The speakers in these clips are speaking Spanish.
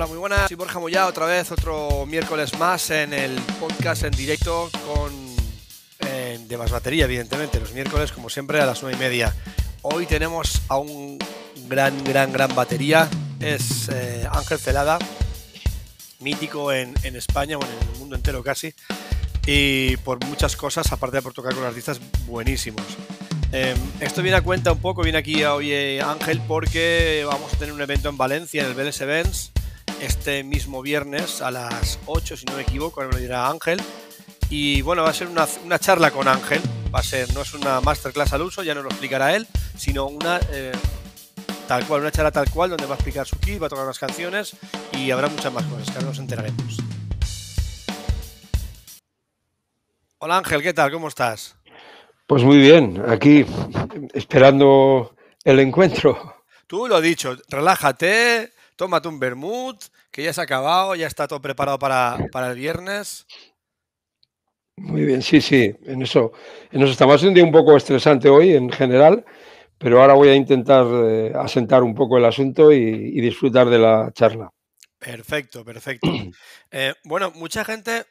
Hola, muy buenas. Soy Borja Moya, otra vez, otro miércoles más en el podcast en directo con eh, de más batería, evidentemente, los miércoles, como siempre, a las nueve y media. Hoy tenemos a un gran, gran, gran batería. Es eh, Ángel Celada, mítico en, en España, bueno, en el mundo entero casi. Y por muchas cosas, aparte de por tocar con artistas buenísimos. Eh, esto viene a cuenta un poco, viene aquí hoy eh, Ángel porque vamos a tener un evento en Valencia, en el Vélez Events, este mismo viernes a las 8, si no me equivoco, me lo dirá Ángel. Y bueno, va a ser una, una, charla con Ángel, va a ser, no es una masterclass al uso, ya nos lo explicará él, sino una eh, tal cual, una charla tal cual, donde va a explicar su kit, va a tocar unas canciones y habrá muchas más cosas que ahora nos enteraremos. Hola Ángel, ¿qué tal? ¿Cómo estás? Pues muy bien, aquí esperando el encuentro. Tú lo has dicho, relájate, tómate un vermut, que ya se ha acabado, ya está todo preparado para, para el viernes. Muy bien, sí, sí, en eso, en eso estamos. un día un poco estresante hoy en general, pero ahora voy a intentar eh, asentar un poco el asunto y, y, disfrutar de la charla. Perfecto, perfecto. eh, bueno, mucha gente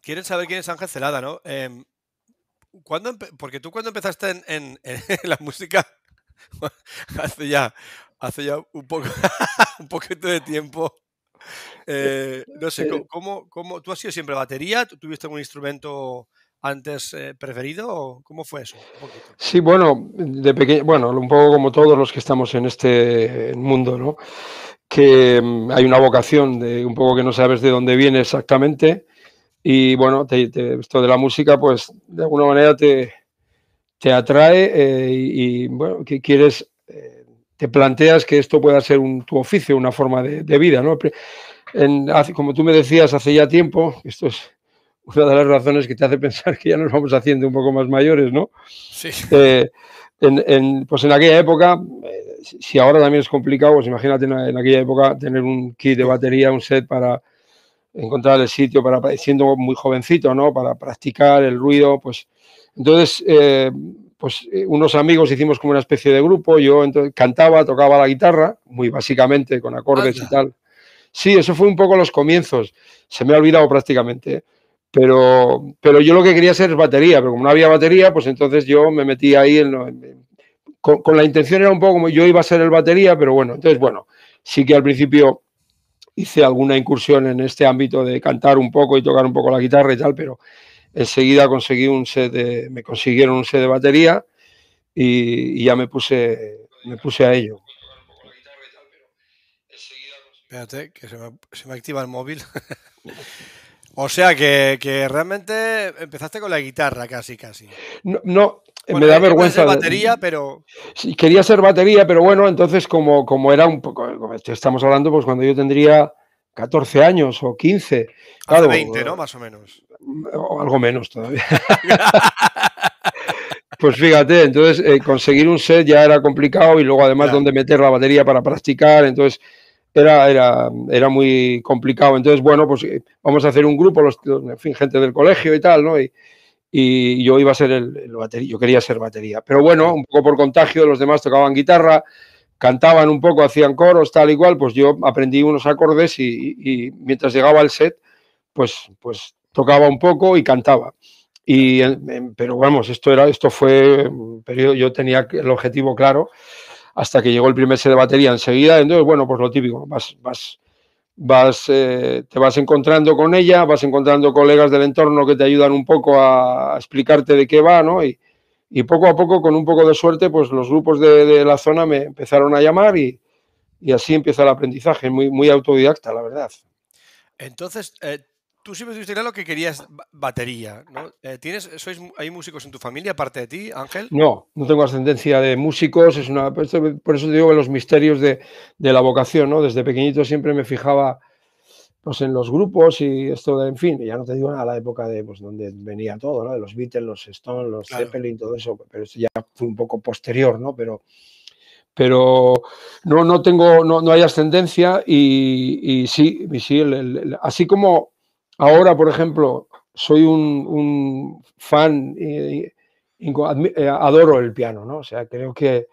quiere saber quién es Ángel Celada, ¿no? Eh, ¿cuándo porque tú cuando empezaste en, en, en la música, hace ya, hace ya un poco, un poquito de tiempo, eh, no sé, ¿cómo, cómo, ¿tú has sido siempre batería? ¿Tú tuviste algún instrumento antes eh, preferido o cómo fue eso? Sí, bueno, de pequeño, bueno, un poco como todos los que estamos en este mundo, ¿no? Que um, hay una vocación de un poco que no sabes de dónde viene exactamente y bueno, te, te, esto de la música, pues de alguna manera te, te atrae eh, y, y, bueno, que quieres, te planteas que esto pueda ser un, tu oficio, una forma de, de vida, ¿no? En, hace, como tú me decías hace ya tiempo, esto es una de las razones que te hace pensar que ya nos vamos haciendo un poco más mayores, ¿no? Sí. Eh, en, en, pues en aquella época, eh, si ahora también es complicado, pues imagínate en, en, aquella época tener un kit de batería, un set para encontrar el sitio, para siendo muy jovencito, ¿no? Para practicar el ruido, pues entonces, eh, pues unos amigos hicimos como una especie de grupo, yo entonces, cantaba, tocaba la guitarra, muy básicamente, con acordes Anda. y tal. Sí, eso fue un poco los comienzos, se me ha olvidado prácticamente, ¿eh? pero, pero yo lo que quería ser batería, pero como no había batería, pues entonces yo me metí ahí en, en, con, con, la intención era un poco como yo iba a ser el batería, pero bueno, entonces bueno, sí que al principio hice alguna incursión en este ámbito de cantar un poco y tocar un poco la guitarra y tal, pero enseguida conseguí un set de, me consiguieron un set de batería y, y ya me puse, me puse a ello. Espérate, que se me, se me activa el móvil. o sea que, que, realmente empezaste con la guitarra casi, casi. No, no bueno, me da vergüenza. batería, pero. Sí, quería ser batería, pero bueno, entonces, como, como era un poco. Estamos hablando, pues cuando yo tendría 14 años o 15. Claro, Hace 20, ¿no? Más o menos. O algo menos todavía. pues fíjate, entonces eh, conseguir un set ya era complicado y luego además claro. donde meter la batería para practicar, entonces era, era, era muy complicado. Entonces, bueno, pues eh, vamos a hacer un grupo, los, en fin, gente del colegio y tal, ¿no? Y, y yo iba a ser el, el, batería, yo quería ser batería. Pero bueno, un poco por contagio, los demás tocaban guitarra, cantaban un poco, hacían coros, tal y cual, pues yo aprendí unos acordes y, y, mientras llegaba el set, pues, pues tocaba un poco y cantaba. Y, pero vamos, esto, era, esto fue un periodo, yo tenía el objetivo claro hasta que llegó el primer set de batería enseguida, entonces, bueno, pues lo típico, vas, vas, vas eh, te vas encontrando con ella, vas encontrando colegas del entorno que te ayudan un poco a, a explicarte de qué va, ¿no? Y, y, poco a poco, con un poco de suerte, pues los grupos de, de la zona me empezaron a llamar y, y, así empieza el aprendizaje, muy, muy autodidacta, la verdad. Entonces, eh, tú siempre tuviste claro que querías batería, ¿no? Eh, ¿Tienes, sois, ¿Hay músicos en tu familia aparte de ti, Ángel? No, no tengo ascendencia de músicos, es una, por eso te digo que los misterios de, de, la vocación, ¿no? Desde pequeñito siempre me fijaba pues, en los grupos y esto de, en fin, ya no te digo nada, la época de, pues, donde venía todo, ¿no? De los Beatles, los Stones, los claro. Zeppelin, todo eso, pero eso ya fue un poco posterior, ¿no? Pero, pero no, no tengo, no, no hay ascendencia y, y sí, y sí el, el, así como Ahora, por ejemplo, soy un, un fan, eh, eh, adoro el piano, ¿no? O sea, creo que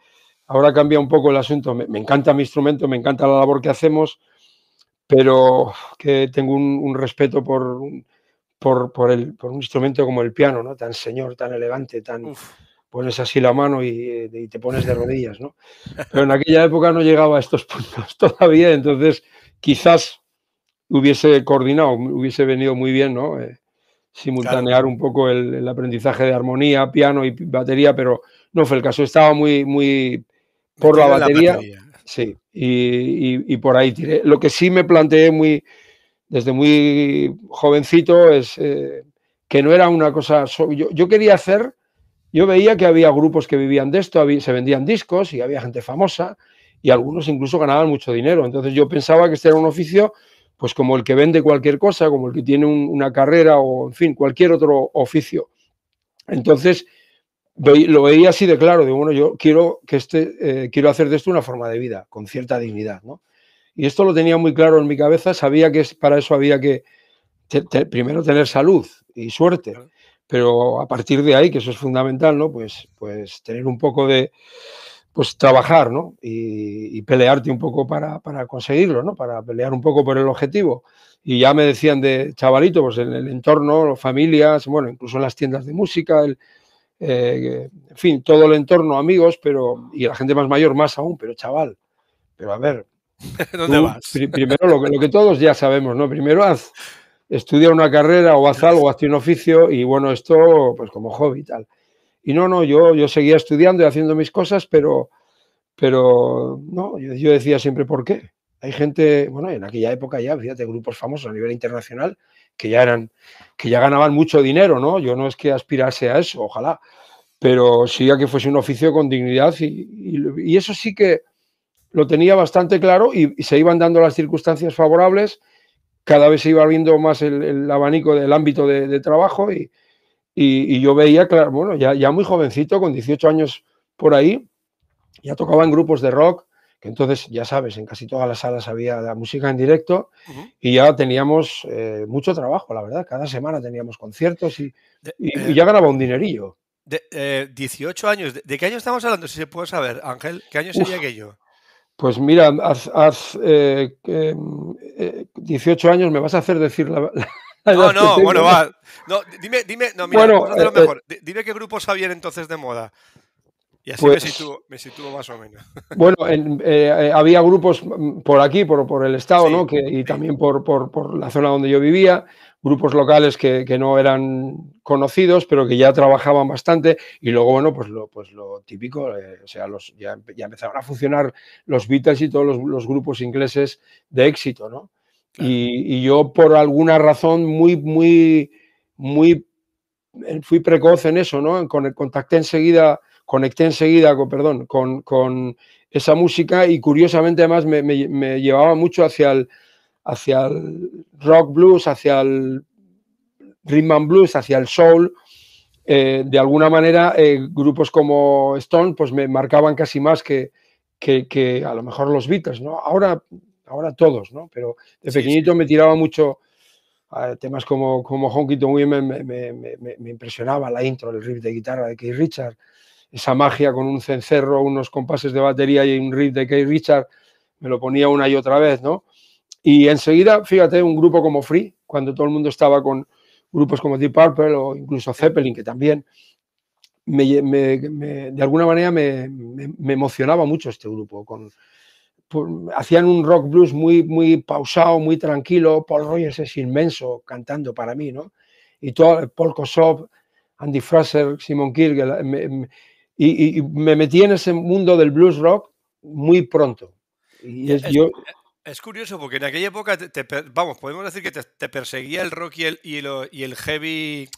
ahora cambia un poco el asunto. Me, me, encanta mi instrumento, me encanta la labor que hacemos, pero que tengo un, respeto por, por, por, el, por, un instrumento como el piano, ¿no? Tan señor, tan elegante, tan... Pones así la mano y, te pones de rodillas, ¿no? Pero en aquella época no llegaba a estos puntos todavía, entonces quizás hubiese coordinado, hubiese venido muy bien, ¿no? Eh, simultanear un poco el, aprendizaje de armonía, piano y batería, pero no fue el caso. Estaba muy, muy por la batería, Sí, y, por ahí tiré. Lo que sí me planteé muy, desde muy jovencito es eh, que no era una cosa. Yo, quería hacer, yo veía que había grupos que vivían de esto, se vendían discos y había gente famosa y algunos incluso ganaban mucho dinero. Entonces yo pensaba que este era un oficio pues como el que vende cualquier cosa, como el que tiene una carrera o, en fin, cualquier otro oficio. Entonces, lo veía así de claro, digo, bueno, yo quiero, que este, eh, quiero hacer de esto una forma de vida, con cierta dignidad, ¿no? Y esto lo tenía muy claro en mi cabeza, sabía que para eso había que primero tener salud y suerte, pero a partir de ahí, que eso es fundamental, ¿no? Pues, pues tener un poco de, pues trabajar, ¿no? Y, pelearte un poco para, conseguirlo, ¿no? Para pelear un poco por el objetivo. Y ya me decían de chavalito, pues en el entorno, familias, bueno, incluso en las tiendas de música, el, eh, en fin, todo el entorno, amigos, pero, y la gente más mayor más aún, pero chaval, pero a ver. ¿Dónde vas? primero lo que, lo que todos ya sabemos, ¿no? Primero haz, estudia una carrera o haz algo, hazte un oficio y bueno, esto pues como hobby y tal. Y no, no, yo, yo seguía estudiando y haciendo mis cosas, pero, pero no, yo, decía siempre, ¿por qué? Hay gente, bueno, en aquella época ya, fíjate, grupos famosos a nivel internacional que ya eran, que ya ganaban mucho dinero, ¿no? Yo no es que aspirase a eso, ojalá, pero sí a que fuese un oficio con dignidad y, eso sí que lo tenía bastante claro y, se iban dando las circunstancias favorables, cada vez se iba viendo más el, abanico del ámbito de trabajo y, y, yo veía, claro, bueno, ya, ya muy jovencito, con 18 años por ahí, ya tocaba en grupos de rock, que entonces, ya sabes, en casi todas las salas había la música en directo y ya teníamos eh, mucho trabajo, la verdad. Cada semana teníamos conciertos y, y, eh, ya ganaba un dinerillo. De, 18 eh, años, ¿De, qué año estamos hablando? Si se puede saber, Ángel, ¿qué año sería aquello? Pues mira, hace 18 años me vas a hacer decir la, no, no, bueno, va. No, dime, dime, no, mira, bueno, lo eh, mejor. Dime qué grupos habían entonces de moda. Y así me, pues sitúo, me, sitúo, más o menos. Bueno, eh, eh, había grupos por aquí, por, por el estado, ¿no? Que, y también por, por, por, la zona donde yo vivía, grupos locales que, que, no eran conocidos, pero que ya trabajaban bastante. Y luego, bueno, pues lo, pues lo típico, o sea, los, ya, ya, empezaron a funcionar los Beatles y todos los, los grupos ingleses de éxito, ¿no? Y, yo por alguna razón muy, muy, muy, eh, fui precoz en eso, ¿no? Contacté enseguida, conecté enseguida, con, perdón, con, con esa música y curiosamente además me, me, llevaba mucho hacia el, hacia el rock blues, hacia el rhythm and blues, hacia el soul. Eh, de alguna manera, eh, grupos como Stone pues me marcaban casi más que, que, que, a lo mejor los Beatles, ¿no? Ahora ahora todos, ¿no? Pero de pequeñito me tiraba mucho a temas como, como Honky Tonk Women, me, me, me, impresionaba la intro, el riff de guitarra de Keith Richard, esa magia con un cencerro, unos compases de batería y un riff de Keith Richard, me lo ponía una y otra vez, ¿no? Y enseguida, fíjate, un grupo como Free, cuando todo el mundo estaba con grupos como Deep Purple o incluso Zeppelin, que también me, de alguna manera me, emocionaba mucho este grupo, con, hacían un rock blues muy, muy pausado, muy tranquilo. Paul Rogers es inmenso cantando para mí, ¿no? Y todo, Paul Kossoff, Andy Fraser, Simon Kirk, y, me metí en ese mundo del blues rock muy pronto. Y es, yo... es curioso porque en aquella época, vamos, podemos decir que te, perseguía el rock y el, y el heavy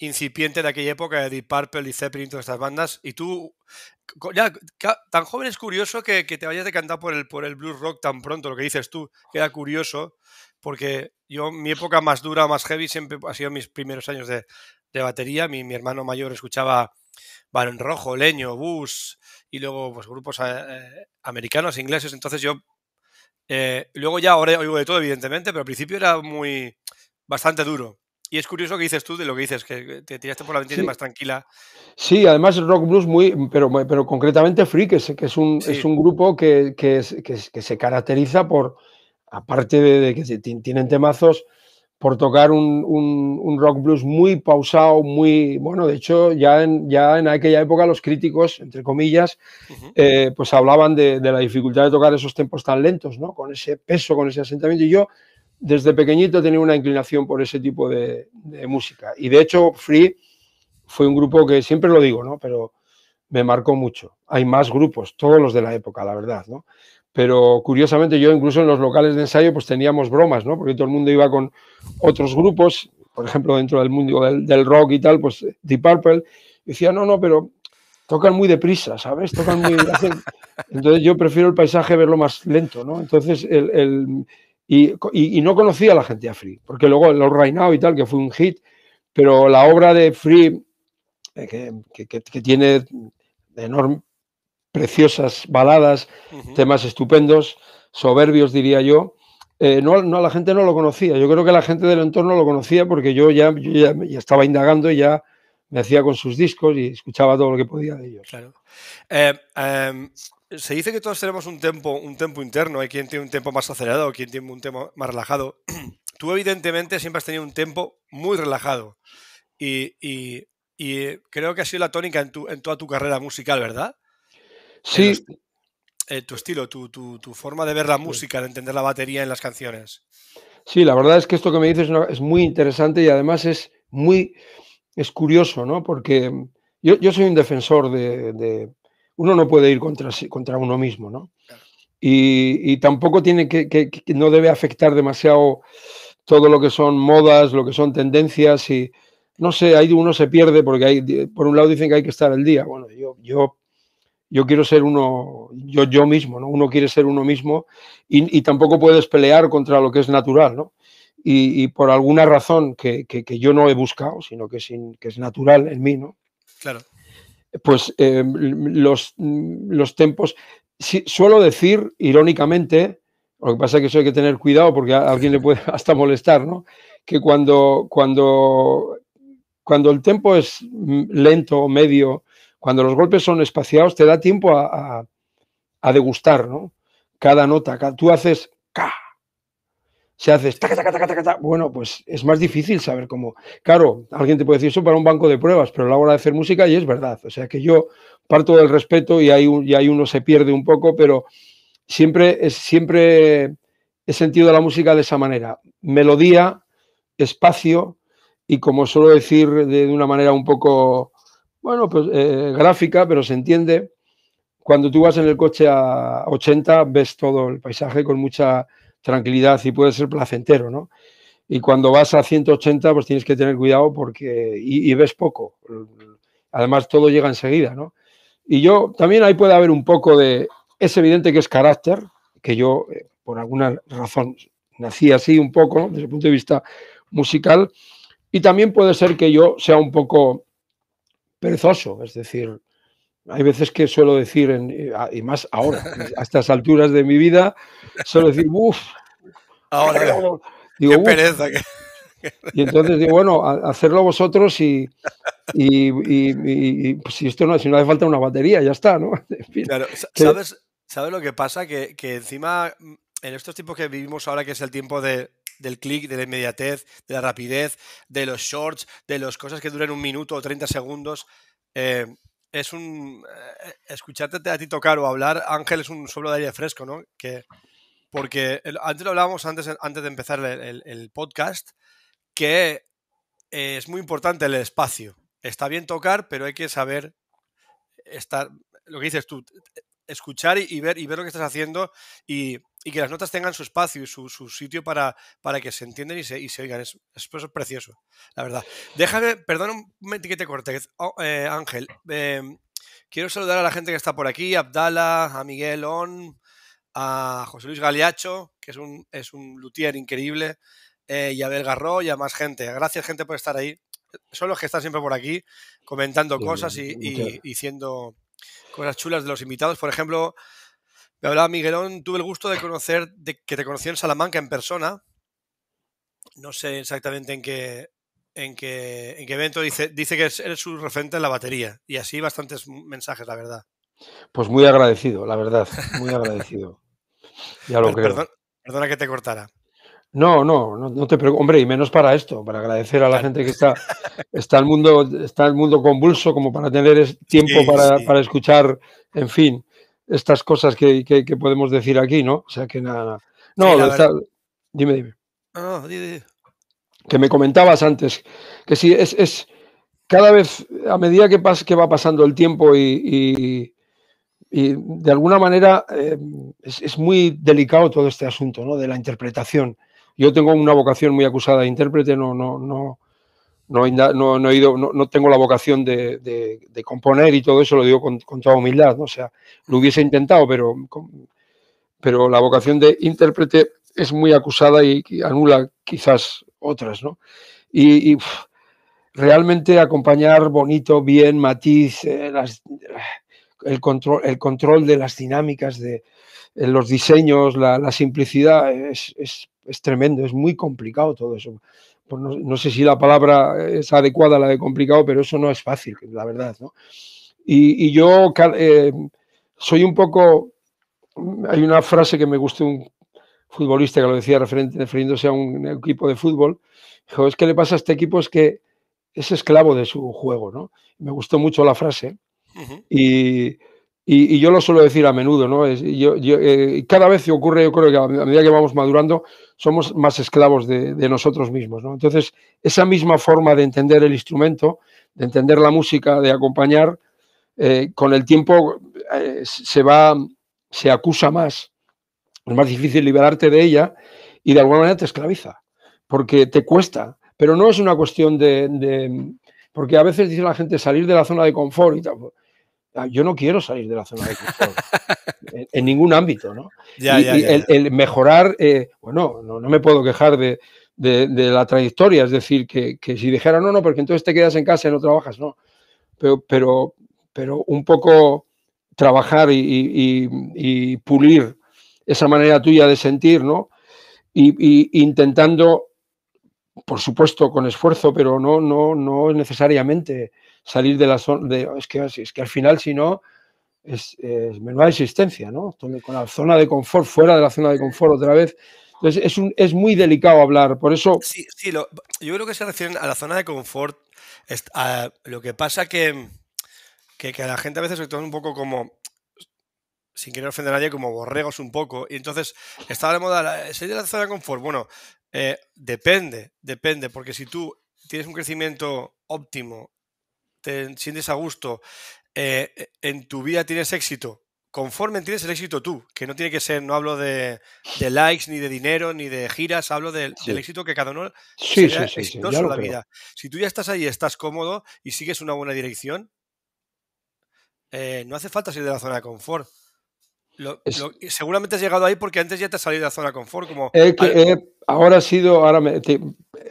incipiente de aquella época de Deep Purple y Zeppelin, todas estas bandas, y tú, tan joven es curioso que, te vayas decantado por el, por el blues rock tan pronto, lo que dices tú, queda curioso, porque yo, mi época más dura, más heavy, siempre ha sido mis primeros años de, batería, mi, mi, hermano mayor escuchaba Barón Rojo, Leño, Bus, y luego pues grupos eh, americanos, ingleses, entonces yo, eh, luego ya ahora oigo de todo, evidentemente, pero al principio era muy, bastante duro. Y es curioso que dices tú de lo que dices, que te tiraste por la ventana más tranquila. Sí, además rock blues muy, pero, pero concretamente Free, que es, que es, un, es un grupo que, que, que, se caracteriza por aparte de, que tienen temazos, por tocar un, rock blues muy pausado, muy, bueno, de hecho ya en, ya en aquella época los críticos, entre comillas, eh, pues hablaban de, la dificultad de tocar esos tempos tan lentos, ¿no? Con ese peso, con ese asentamiento. Y yo desde pequeñito tenía una inclinación por ese tipo de, de música. Y de hecho Free fue un grupo que siempre lo digo, ¿no? Pero me marcó mucho. Hay más grupos, todos los de la época, la verdad, ¿no? pero curiosamente yo incluso en los locales de ensayo pues teníamos bromas, ¿no? Porque todo el mundo iba con otros grupos, por ejemplo, dentro del mundo del, rock y tal, pues Deep Purple, y decía, no, no, pero tocan muy deprisa, ¿sabes? Tocan muy... Entonces yo prefiero el paisaje verlo más lento, ¿no? Entonces, el, y, no conocía a la gente a Free, porque luego los Right Now y tal, que fue un hit, pero la obra de Free, eh, que, que, que tiene enorme, preciosas baladas, temas estupendos, soberbios diría yo. Eh, no, no, la gente no lo conocía. Yo creo que la gente del entorno lo conocía porque yo ya, ya, estaba indagando y ya me hacía con sus discos y escuchaba todo lo que podía de ellos. Claro. Eh, em, se dice que todos tenemos un tiempo un tempo interno. Hay quien tiene un tiempo más acelerado, quien tiene un tiempo más relajado. Tú, evidentemente, siempre has tenido un tiempo muy relajado. Y, y, y, creo que ha sido la tónica en, tu, en toda tu carrera musical, ¿verdad? Sí. Eh, tu estilo, tu, forma de ver la música, de entender la batería en las canciones. Sí, la verdad es que esto que me dices es muy interesante y además es muy es curioso, ¿no? Porque yo, soy un defensor de, Uno no puede ir contra, contra uno mismo, ¿no? Y, tampoco tiene que, que, no debe afectar demasiado todo lo que son modas, lo que son tendencias y no sé, ahí uno se pierde porque hay, por un lado dicen que hay que estar al día. Bueno, yo, yo yo quiero ser uno, yo, yo mismo, ¿no? Uno quiere ser uno mismo y, tampoco puedes pelear contra lo que es natural, ¿no? Y, por alguna razón que, yo no he buscado, sino que, sin, que es natural en mí, ¿no? Claro. Pues eh, los, los tempos, suelo decir irónicamente, lo que pasa es que eso hay que tener cuidado porque a alguien le puede hasta molestar, ¿no? Que cuando, cuando, cuando el tempo es lento, medio, cuando los golpes son espaciados, te da tiempo a, degustar, ¿no? Cada nota. tú haces. Si haces bueno, pues es más difícil saber cómo. Claro, alguien te puede decir eso para un banco de pruebas, pero a la hora de hacer música y es verdad. O sea que yo parto del respeto y ahí, y uno se pierde un poco, pero siempre, es, siempre he sentido la música de esa manera. Melodía, espacio y como suelo decir de una manera un poco bueno, pues eh, gráfica, pero se entiende. Cuando tú vas en el coche a 80, ves todo el paisaje con mucha tranquilidad y puede ser placentero, ¿no? Y cuando vas a 180, pues tienes que tener cuidado porque y, ves poco. Además, todo llega enseguida, ¿no? Y yo también ahí puede haber un poco de. Es evidente que es carácter, que yo, eh, por alguna razón, nací así un poco, desde el punto de vista musical. Y también puede ser que yo sea un poco perezoso, es decir, hay veces que suelo decir, y más ahora, a estas alturas de mi vida, suelo decir, uff, ahora, digo, qué pereza. Y entonces digo, bueno, hacerlo vosotros y, y, pues si esto no, si no hace falta una batería, ya está, ¿no? claro, ¿sabes, ¿sabes lo que pasa? Que, que encima, mm, en estos tiempos que vivimos ahora, que es el tiempo de, del clic, de la inmediatez, de la rapidez, de los shorts, de las cosas que duran un minuto o 30 segundos. Eh, es un. Eh, escucharte a ti tocar o hablar, Ángel, es un soplo de aire fresco, ¿no? Que, porque antes lo hablábamos antes, antes de empezar el, podcast, que es muy importante el espacio. Está bien tocar, pero hay que saber estar. Lo que dices tú, escuchar y, ver, y ver lo que estás haciendo y, que las notas tengan su espacio y su, sitio para, para, que se entiendan y se, y se oigan. Es, es, precioso, la verdad. Déjame, perdón que te corte, oh, eh, Ángel. Em, quiero saludar a la gente que está por aquí, a Abdala, a Miguel On, a José Luis Galiacho, que es un, es un luthier increíble, eh, y a Abel Garro y a más gente. Gracias, gente, por estar ahí. Son los que están siempre por aquí comentando cosas y, y, diciendo cosas chulas de los invitados. Por ejemplo, me hablaba Miguelón, tuve el gusto de conocer, de que te conocí en Salamanca en persona. No sé exactamente en qué, en qué, en qué evento. Dice, dice que eres su referente en la batería. Y así bastantes mensajes, la verdad. Pues muy agradecido, la verdad. Muy agradecido. Ya lo creo. Perdón, Perdona que te cortara. No, no, no, te preocupes. Hombre, y menos para esto, para agradecer a la gente que está, está el mundo, está el mundo convulso, como para tener tiempo para, escuchar, en fin, estas cosas que, podemos decir aquí, ¿no? O sea que nada, No, dime, dime. No, dime, Que me comentabas antes, que sí, es, es cada vez, a medida que, que va pasando el tiempo y, de alguna manera eh, es, muy delicado todo este asunto ¿no? de la interpretación. Yo tengo una vocación muy acusada de intérprete, no, no, no, no, he ido, no, tengo la vocación de, componer y todo eso, lo digo con, toda humildad, ¿no? o sea, lo hubiese intentado, pero, pero la vocación de intérprete es muy acusada y, anula quizás otras, ¿no? Y, realmente acompañar bonito, bien, matiz, eh, el, control, el control de las dinámicas, de los diseños, la, simplicidad, es, tremendo, es muy complicado todo eso. Pues no, sé si la palabra es adecuada, la de complicado, pero eso no es fácil, la verdad. Y, yo eh, soy un poco... Hay una frase que me gustó un futbolista que lo decía referente, refiriéndose a un equipo de fútbol. Dijo, es que le pasa a este equipo es que es esclavo de su juego, ¿no? Me gustó mucho la frase y, yo lo suelo decir a menudo, ¿no? Es, eh, cada vez que ocurre, yo creo que a medida que vamos madurando, somos más esclavos de, nosotros mismos, ¿no? Entonces, esa misma forma de entender el instrumento, de entender la música, de acompañar, eh, con el tiempo eh, se va, se acusa más, es más difícil liberarte de ella y de alguna manera te esclaviza, porque te cuesta, pero no es una cuestión de, porque a veces dice la gente salir de la zona de confort y tal. Ah, yo no quiero salir de la zona de confort en, ningún ámbito, ¿no? y, el, mejorar, eh, bueno, no, me puedo quejar de, la trayectoria, es decir, que, si dijera no, no, porque entonces te quedas en casa y no trabajas, no. Pero, pero, pero un poco trabajar y, pulir esa manera tuya de sentir, ¿no? Y, intentando por supuesto, con esfuerzo, pero no, no, no necesariamente salir de la zona. De, es, que, es que al final, si no, es, es menuda existencia, ¿no? Con la zona de confort, fuera de la zona de confort otra vez. Entonces, es, un, es muy delicado hablar, por eso. Sí, sí yo creo que se refieren a la zona de confort. lo que pasa que, que, que a la gente a veces se toma un poco como sin querer ofender a nadie, como borregos un poco. Y entonces, estaba de moda, salir de la zona de confort. Bueno, eh, depende, depende, porque si tú tienes un crecimiento óptimo, te sientes a gusto, eh, e, en tu vida tienes éxito, conforme tienes el éxito tú, que no tiene que ser, no hablo de, likes, ni de dinero, ni de giras, hablo del éxito que cada uno sí, sí, sí, la vida. Si tú ya estás ahí, estás cómodo y sigues una buena dirección, eh, no hace falta salir de la zona de confort seguramente has llegado ahí porque antes ya te has salido de la zona de confort. Como, ahora ha sido, ahora,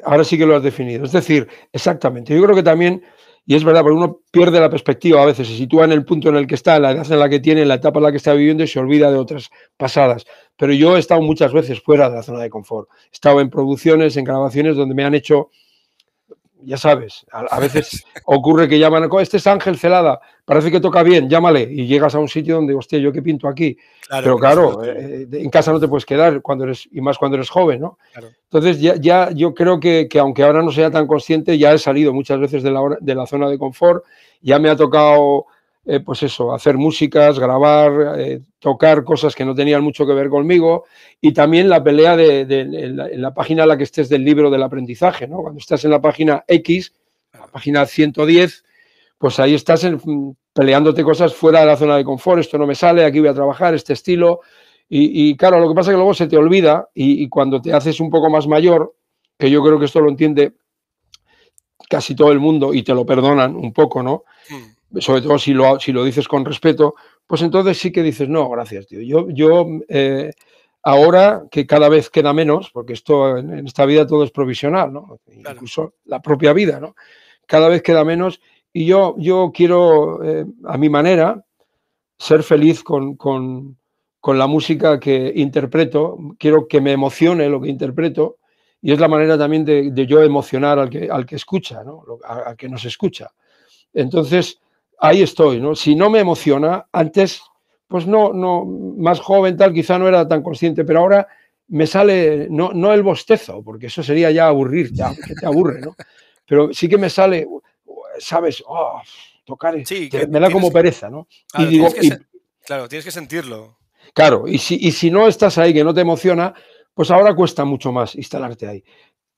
ahora sí que lo has definido. Es decir, exactamente. Yo creo que también, y es verdad, porque uno pierde la perspectiva a veces, se sitúa en el punto en el que está, en la edad en la que tiene, en la etapa en la que está viviendo y se olvida de otras pasadas. Pero yo he estado muchas veces fuera de la zona de confort. He estado en producciones, en grabaciones donde me han hecho ya sabes, a, veces ocurre que llaman, este es Ángel Celada, parece que toca bien, llámale, y llegas a un sitio donde, hostia, ¿yo qué pinto aquí? Pero claro, eh, en casa no te puedes quedar, cuando eres, y más cuando eres joven, ¿no? Entonces, ya, ya yo creo que, que, aunque ahora no sea tan consciente, ya he salido muchas veces de la, de la zona de confort, ya me ha tocado eh, pues eso, hacer músicas, grabar, eh, tocar cosas que no tenían mucho que ver conmigo y también la pelea de, en, la, página en la que estés del libro del aprendizaje, ¿no? Cuando estás en la página X, la página 110, pues ahí estás peleándote cosas fuera de la zona de confort, esto no me sale, aquí voy a trabajar, este estilo. Y, claro, lo que pasa es que luego se te olvida y, cuando te haces un poco más mayor, que yo creo que esto lo entiende casi todo el mundo y te lo perdonan un poco, ¿no? Hmm sobre todo si lo, si lo dices con respeto, pues entonces sí que dices, no, gracias, tío. Yo, yo eh, ahora que cada vez queda menos, porque esto en, esta vida todo es provisional, ¿no? Incluso la propia vida, ¿no? Cada vez queda menos y yo, yo quiero, eh, a mi manera, ser feliz con, con, con, la música que interpreto, quiero que me emocione lo que interpreto y es la manera también de, de yo emocionar al que, al que escucha, ¿no? al que nos escucha. Entonces, ahí estoy, ¿no? Si no me emociona, antes, pues no, no, más joven tal, quizá no era tan consciente, pero ahora me sale, no, no el bostezo, porque eso sería ya aburrir, ya, que te aburre, ¿no? Pero sí que me sale, ¿sabes? Oh, tocar, sí, me da como pereza, ¿no? y digo, claro, tienes que sentirlo. Claro, y si, y si no estás ahí, que no te emociona, pues ahora cuesta mucho más instalarte ahí.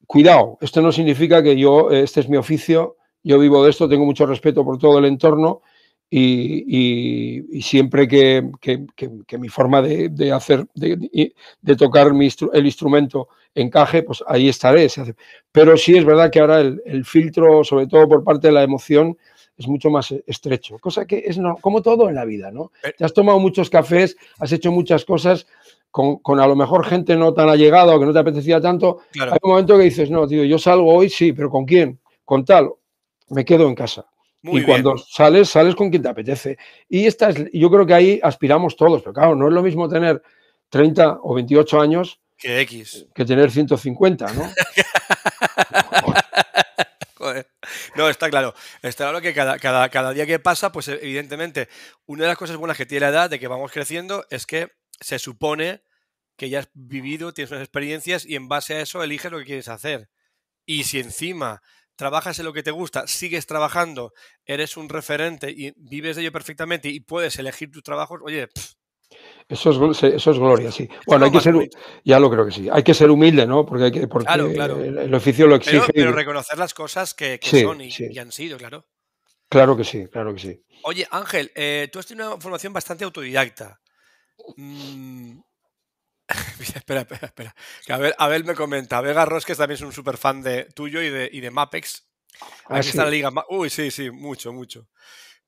Cuidado, esto no significa que yo, este es mi oficio, yo vivo de esto, tengo mucho respeto por todo el entorno y, siempre que, mi forma de, hacer, de, tocar el instrumento encaje, pues ahí estaré. Pero sí es verdad que ahora el, filtro, sobre todo por parte de la emoción, es mucho más estrecho, cosa que es como todo en la vida, ¿no? Eh. Te has tomado muchos cafés, has hecho muchas cosas con, a lo mejor gente no tan allegada o que no te apetecía tanto. Hay un momento que dices, no, tío, yo salgo hoy, sí, pero ¿con quién? Con tal, me quedo en casa y cuando sales, sales con quien te apetece. Y esta es, yo creo que ahí aspiramos todos, pero claro, no es lo mismo tener 30 o 28 años que X. Que tener 150, ¿no? No, está claro. Está claro que cada, cada, cada, día que pasa, pues evidentemente, una de las cosas buenas que tiene la edad de que vamos creciendo es que se supone que ya has vivido, tienes unas experiencias y en base a eso eliges lo que quieres hacer. Y si encima trabajas en lo que te gusta, sigues trabajando, eres un referente y vives de ello perfectamente y puedes elegir tus trabajos, oye, Eso es, eso es gloria, sí. Bueno, hay que ser, ya lo creo que sí. Hay que ser humilde, ¿no? Porque, hay que, porque El, oficio lo exige. Pero, reconocer las cosas que, son y, han sido, claro. Claro que sí, claro que sí. Oye, Ángel, eh, tú has tenido una formación bastante autodidacta. Mm, espera, espera, espera. Que Abel, Abel, me comenta. Vega Rosques también es un súper fan de tuyo y de, y de Mapex. Ah, Aquí está la liga. Uy, sí, sí, mucho, mucho.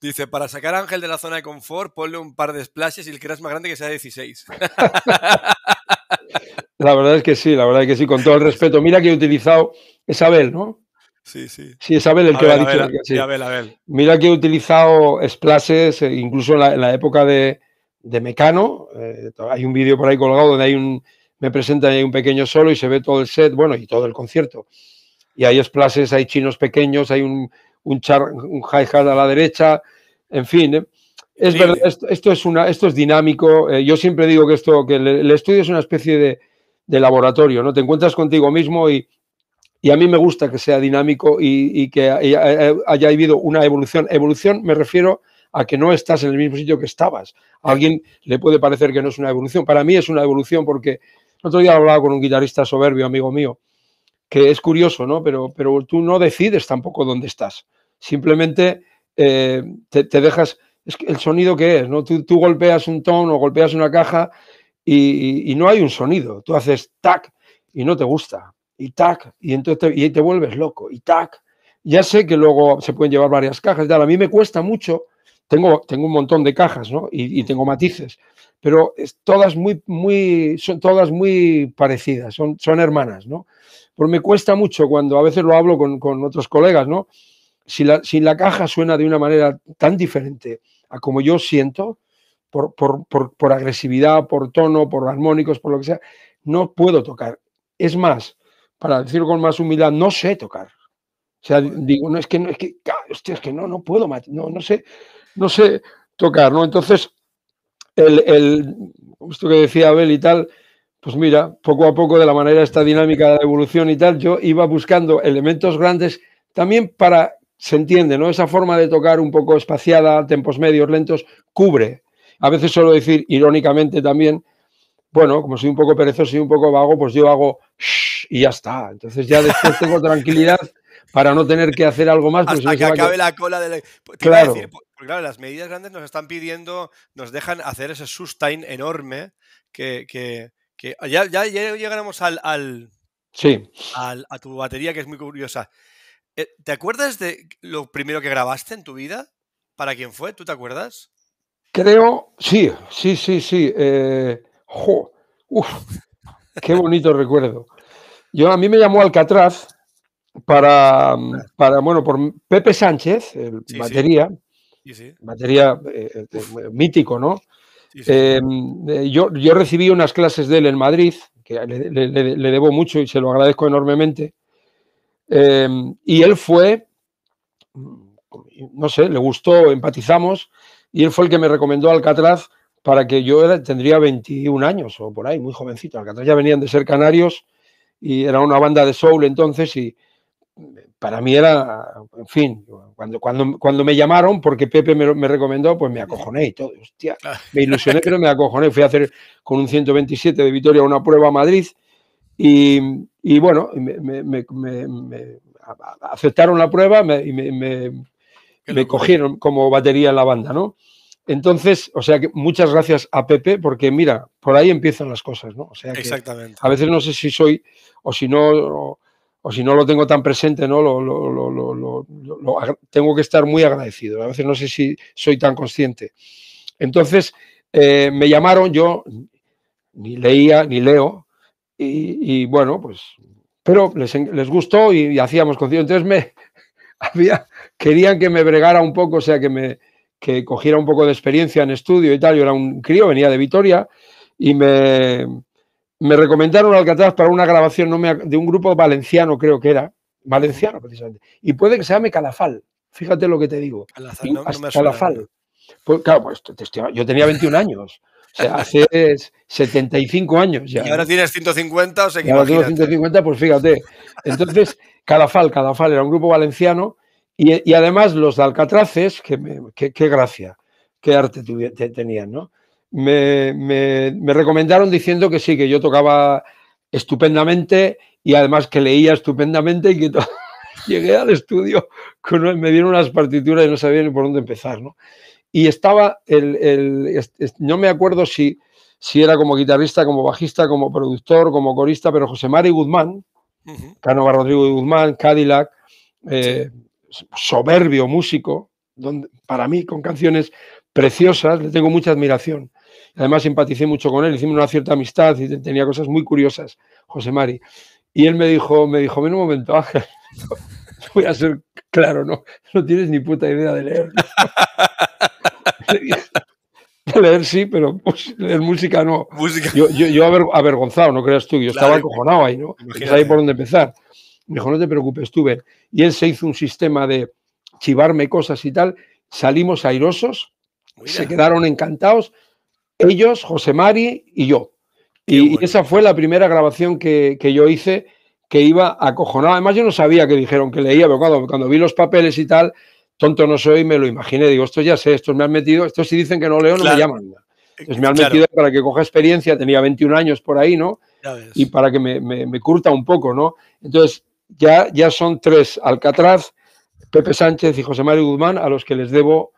Dice, para sacar a Ángel de la zona de confort, ponle un par de splashes y el que eras más grande que sea 16. la verdad es que sí, la verdad es que sí, con todo el respeto. Mira que he utilizado, es Abel, ¿no? Sí, sí. Sí, es Abel el que lo ha dicho. sí. Abel, Abel. Mira que he utilizado splashes, eh, incluso en la época de, de Mecano. Eh, hay un vídeo por ahí colgado donde hay un, me presenta ahí un pequeño solo y se ve todo el set, bueno, y todo el concierto. Y hay splashes, hay chinos pequeños, hay un, un, un hi-hat a la derecha, en fin. ¿eh? Es verdad, esto, es una, esto es dinámico. Eh, yo siempre digo que esto, que el, estudio es una especie de, de, laboratorio, ¿no? Te encuentras contigo mismo y, y a mí me gusta que sea dinámico y, y que haya, haya habido una evolución. Evolución me refiero a que no estás en el mismo sitio que estabas. A alguien le puede parecer que no es una evolución. Para mí es una evolución porque el otro día hablaba con un guitarrista soberbio, amigo mío, que es curioso, ¿no? Pero, pero tú no decides tampoco dónde estás. Simplemente eh, te, dejas. Es el sonido que es, ¿no? Tú, golpeas un tono o golpeas una caja y, no hay un sonido. Tú haces tac y no te gusta. Y tac, y entonces te, y te vuelves loco. Y tac. Ya sé que luego se pueden llevar varias cajas tal. A mí me cuesta mucho tengo, tengo un montón de cajas, ¿no? Y, tengo matices, pero es, todas muy, muy, son todas muy parecidas, son, son hermanas, ¿no? Porque me cuesta mucho cuando a veces lo hablo con, con otros colegas, ¿no? Si la, si la, caja suena de una manera tan diferente a como yo siento, por, por, por, por, agresividad, por tono, por armónicos, por lo que sea, no puedo tocar. Es más, para decirlo con más humildad, no sé tocar. O sea, digo, no es que no, es que, hostia, es que no, no puedo, no, no sé, no sé tocar, ¿no? Entonces, el, el, esto que decía Abel y tal, pues mira, poco a poco de la manera esta dinámica de evolución y tal, yo iba buscando elementos grandes también para, se entiende, ¿no? Esa forma de tocar un poco espaciada, tempos medios, lentos, cubre. A veces suelo decir, irónicamente también, bueno, como soy un poco perezoso y un poco vago, pues yo hago y ya está. Entonces ya después tengo tranquilidad para no tener que hacer algo más. Hasta que acabe la cola de la... claro. decir, claro, las medidas grandes nos están pidiendo, nos dejan hacer ese sustain enorme que, que, que ya, ya, llegaremos al, al, sí. al, a tu batería que es muy curiosa. Eh, ¿Te acuerdas de lo primero que grabaste en tu vida? ¿Para quién fue? ¿Tú te acuerdas? Creo, sí, sí, sí, sí. Eh, uf, qué bonito recuerdo. Yo a mí me llamó Alcatraz para, para bueno, por Pepe Sánchez, el batería, batería eh, eh, mítico, ¿no? Em, eh, yo, yo, recibí unas clases de él en Madrid, que le, debo mucho y se lo agradezco enormemente. Em, y él fue, no sé, le gustó, empatizamos, y él fue el que me recomendó Alcatraz para que yo tendría 21 años o por ahí, muy jovencito. Alcatraz ya venían de ser canarios y era una banda de soul entonces y para mí era, en fin, cuando, cuando, cuando me llamaron, porque Pepe me, recomendó, pues me acojoné y todo. Hostia, me ilusioné, pero me acojoné. Fui a hacer con un 127 de Vitoria una prueba a Madrid y, y bueno, me, me, aceptaron la prueba y me, cogieron como batería en la banda, ¿no? Entonces, o sea que muchas gracias a Pepe, porque mira, por ahí empiezan las cosas, ¿no? O sea Exactamente. A veces no sé si soy, o si no o si no lo tengo tan presente, ¿no? Lo, tengo que estar muy agradecido. A veces no sé si soy tan consciente. Entonces, eh, me llamaron, yo ni leía ni leo, y, bueno, pues, pero les, gustó y, hacíamos conciertos. Entonces, me, había, querían que me bregara un poco, o sea, que me que cogiera un poco de experiencia en estudio y tal. Yo era un crío, venía de Vitoria y me, me recomendaron Alcatraz para una grabación de un grupo valenciano, creo que era, valenciano precisamente, y puede que se llame Calafal, fíjate lo que te digo. Calafal. Pues, claro, pues, yo tenía 21 años. O sea, hace 75 años ya. Y ahora tienes 150, o sea que ahora tengo 150, pues fíjate. Entonces, Calafal, Calafal era un grupo valenciano y, además los de Alcatraces, qué gracia, qué arte tenían, ¿no? Me, recomendaron diciendo que sí, que yo tocaba estupendamente y además que leía estupendamente y que llegué al estudio, con, me dieron unas partituras y no sabía ni por dónde empezar, ¿no? Y estaba, el, no me acuerdo si, si era como guitarrista, como bajista, como productor, como corista, pero José Mari Guzmán, Canova Rodrigo Guzmán, Cadillac, eh, soberbio músico, donde, para mí con canciones preciosas, le tengo mucha admiración. Además, simpaticé mucho con él, hicimos una cierta amistad y tenía cosas muy curiosas, José Mari. Y él me dijo, me dijo, ven un momento, Ángel, voy a ser claro, no, no tienes ni puta idea de leer. de leer sí, pero pues, leer música no. Música. Yo, yo, avergonzado, no creas tú, yo estaba acojonado ahí, ¿no? No sabía por dónde empezar. Me dijo, no te preocupes, tú ven. Y él se hizo un sistema de chivarme cosas y tal. Salimos airosos, se quedaron encantados ellos, José Mari y yo. y esa fue la primera grabación que, yo hice que iba acojonado. Además, yo no sabía que dijeron que leía, pero cuando, cuando vi los papeles y tal, tonto no soy, me lo imaginé. Digo, esto ya sé, estos me han metido, estos si dicen que no leo, no me llaman. Entonces me han metido para que coja experiencia, tenía 21 años por ahí, ¿no? Y para que me, curta un poco, ¿no? Entonces, ya, ya son tres, Alcatraz, Pepe Sánchez y José Mario Guzmán, a los que les debo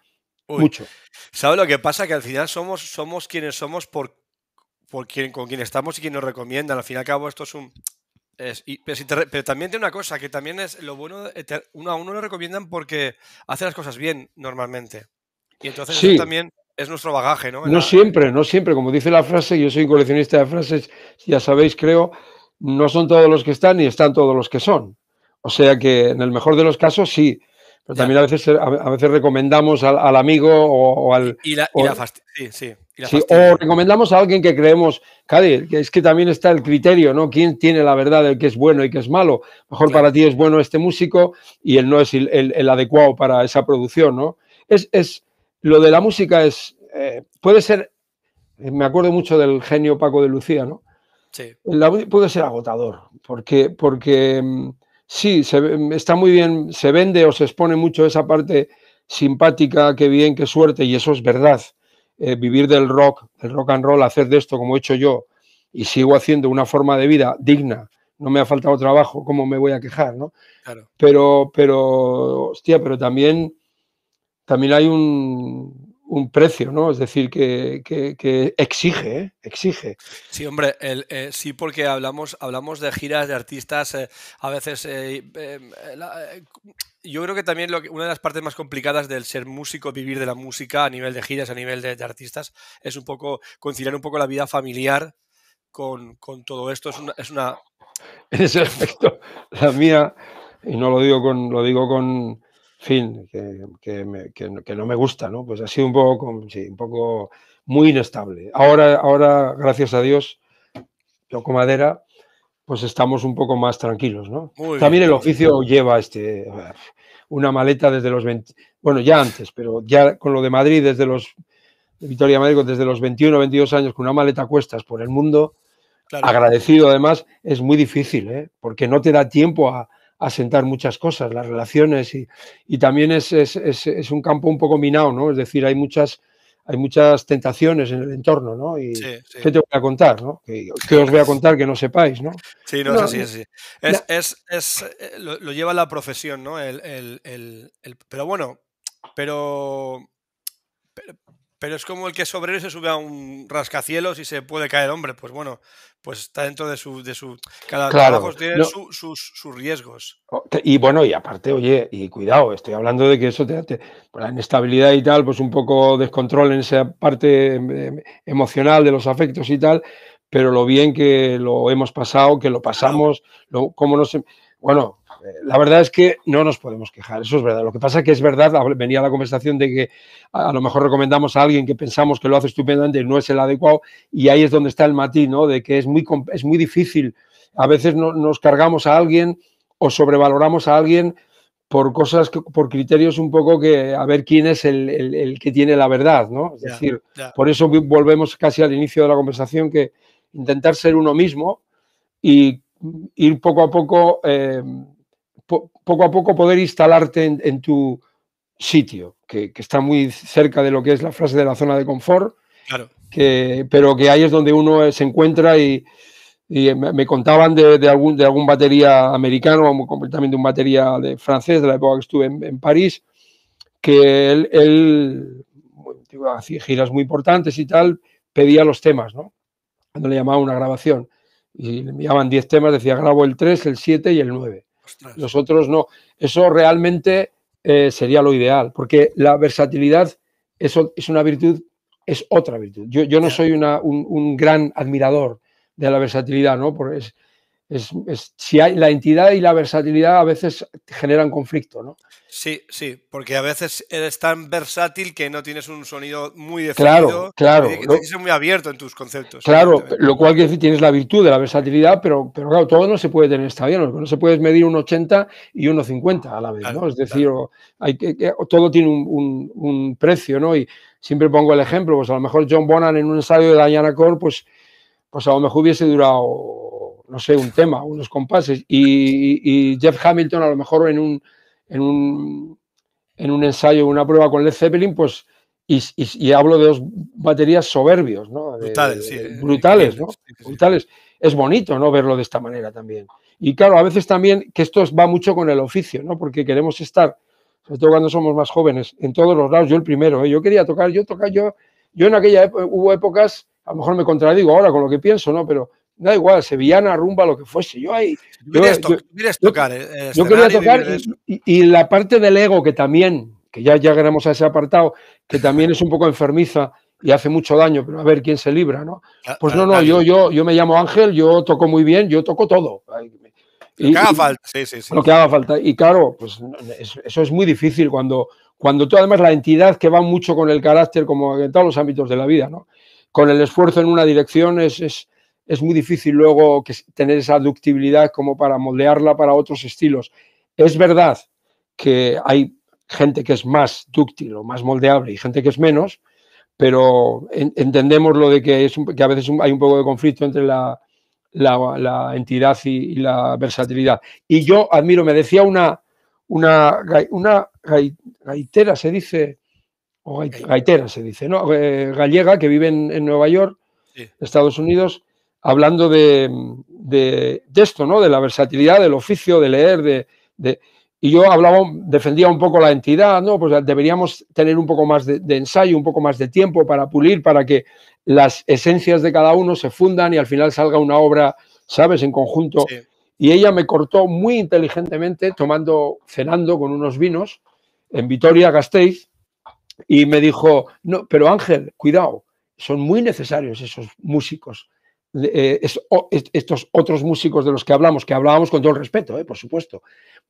mucho. ¿Sabes lo que pasa? Que al final somos, somos quienes somos por, por quien, con quien estamos y quien nos recomiendan. Al fin y al cabo, esto es un. pero, también tiene una cosa, que también es lo bueno, uno a uno lo recomiendan porque hace las cosas bien normalmente. Y entonces eso también es nuestro bagaje, ¿no? No siempre, no siempre. Como dice la frase, yo soy coleccionista de frases, ya sabéis, creo, no son todos los que están ni están todos los que son. O sea que en el mejor de los casos sí, pero también a veces, a veces recomendamos al, amigo o, al. Y la, sí, sí, o recomendamos a alguien que creemos, Cadi, que es que también está el criterio, ¿no? ¿Quién tiene la verdad del que es bueno y que es malo? Mejor para ti es bueno este músico y él no es el, adecuado para esa producción, ¿no? Es, es, lo de la música es. Eh, puede ser. Me acuerdo mucho del genio Paco de Lucía, ¿no? Sí. puede ser agotador, porque. porque mm, sí, está muy bien, se vende o se expone mucho esa parte simpática, qué bien, qué suerte, y eso es verdad. Eh, vivir del rock, del rock and roll, hacer de esto como he hecho yo, y sigo haciendo una forma de vida digna, no me ha faltado trabajo, ¿cómo me voy a quejar? ¿no? Claro. Pero, pero, hostia, pero también, también hay un, un precio, ¿no? Es decir, que, exige, ¿eh? exige. Sí, hombre, el, eh, sí, porque hablamos, hablamos de giras de artistas, eh, a veces... yo creo que también lo una de las partes más complicadas del ser músico, vivir de la música a nivel de giras, a nivel de, artistas, es un poco conciliar un poco la vida familiar con, todo esto. Es una, es una... En ese aspecto, la mía, y no lo digo con, lo digo con, fin, que, no me gusta, ¿no? Pues ha sido un poco, sí, un poco muy inestable. Ahora, ahora, gracias a Dios, toco madera, pues estamos un poco más tranquilos, ¿no? También el oficio lleva este, una maleta desde los 20, bueno, ya antes, pero ya con lo de Madrid desde los de Vitoria Médico desde los 21 o 22 años con una maleta a cuestas por el mundo, agradecido además, es muy difícil, ¿eh? porque no te da tiempo a, sentar muchas cosas, las relaciones y, y también es, es, es, un campo un poco minado, ¿no? Es decir, hay muchas, hay muchas tentaciones en el entorno, ¿no? Y ¿qué te voy a contar, no? ¿Qué, os voy a contar que no sepáis, no? Sí, no, es así, es así. Es, eh, lo, lleva la profesión, ¿no? El, el, el, pero bueno, pero, pero, es como el que sobre él se sube a un rascacielos y se puede caer, hombre, pues bueno, pues está dentro de su... De su cada trabajo tiene sus, sus, riesgos. Y bueno, y aparte, oye, y cuidado, estoy hablando de que eso te, te la inestabilidad y tal, pues un poco descontrol en esa parte em, em, emocional de los afectos y tal, pero lo bien que lo hemos pasado, que lo pasamos, lo, cómo nos... Bueno, la verdad es que no nos podemos quejar, eso es verdad. Lo que pasa es que es verdad, venía la conversación de que a lo mejor recomendamos a alguien que pensamos que lo hace estupendamente y no es el adecuado, y ahí es donde está el matiz, ¿no? De que es muy, es muy difícil. A veces no, nos cargamos a alguien o sobrevaloramos a alguien por cosas, por criterios un poco que a ver quién es el, que tiene la verdad, ¿no? Es decir, por eso volvemos casi al inicio de la conversación que intentar ser uno mismo y ir poco a poco eh, poco a poco poder instalarte en, tu sitio, que, está muy cerca de lo que es la frase de la zona de confort, que, pero que ahí es donde uno se encuentra y, me, contaban de, algún, de algún batería americano, de un batería de francés de la época que estuve en, París, que él, él hacía giras muy importantes y tal, pedía los temas, ¿no? Cuando le llamaba una grabación y le enviaban 10 temas, decía grabo el 3, el 7 y el 9 nosotros no. Eso realmente eh, sería lo ideal, porque la versatilidad es, es una virtud, es otra virtud. Yo, yo no soy una, un, un, gran admirador de la versatilidad, ¿no? Porque es, es, si hay la entidad y la versatilidad a veces generan conflicto, ¿no? Sí, sí, porque a veces eres tan versátil que no tienes un sonido muy definido. Claro, claro. Tienes que ser muy abierto en tus conceptos. Claro, lo cual quiere decir tienes la virtud de la versatilidad, pero, pero claro, todo no se puede tener está bien, no se puede medir un 80 y un 50 a la vez, ¿no? Es decir, hay que, todo tiene un, un, precio, ¿no? Y siempre pongo el ejemplo, pues a lo mejor John Bonham en un ensayo de Diana Core, pues, pues a lo mejor hubiese durado no sé, un tema, unos compases. Y, Jeff Hamilton, a lo mejor en un, en un, en un ensayo, una prueba con Led Zeppelin, pues, y, hablo de dos baterías soberbios, ¿no? brutales, sí. Brutales, ¿no? brutales. Es bonito, ¿no? Verlo de esta manera también. Y claro, a veces también que esto va mucho con el oficio, ¿no? Porque queremos estar, sobre todo cuando somos más jóvenes, en todos los lados. Yo el primero, ¿eh? yo quería tocar, yo tocar, yo, yo en aquella época, hubo épocas, a lo mejor me contradigo ahora con lo que pienso, ¿no? Pero da igual, sevillana, rumba, lo que fuese. Yo ahí. Yo, tocar, eh, yo quería tocar y, la parte del ego que también, que ya llegaremos a ese apartado, que también es un poco enfermiza y hace mucho daño, pero a ver quién se libra, ¿no? Pues no, no, yo, yo, yo me llamo Ángel, yo toco muy bien, yo toco todo. Lo que haga falta, sí, sí, sí. Lo que haga falta. Y claro, pues eso es muy difícil cuando, cuando tú además la entidad que va mucho con el carácter, como en todos los ámbitos de la vida, ¿no? Con el esfuerzo en una dirección es, es es muy difícil luego que, tener esa ductibilidad como para moldearla para otros estilos. Es verdad que hay gente que es más dúctil o más moldeable y gente que es menos, pero entendemos lo de que, es que a veces hay un poco de conflicto entre la, la, entidad y, la versatilidad. Y yo admiro, me decía una, una, una gaitera, se dice, o gaitera se dice, ¿no? Eh, gallega que vive en, Nueva York, Estados Unidos, hablando de, esto, ¿no? De la versatilidad del oficio, de leer, de, y yo hablaba, defendía un poco la entidad, ¿no? Pues deberíamos tener un poco más de, ensayo, un poco más de tiempo para pulir, para que las esencias de cada uno se fundan y al final salga una obra, ¿sabes?, en conjunto. Y ella me cortó muy inteligentemente, tomando, cenando con unos vinos en Vitoria-Gasteiz, y me dijo, no, pero Ángel, cuidado, son muy necesarios esos músicos eh, estos otros músicos de los que hablamos, que hablábamos con todo el respeto, eh, por supuesto,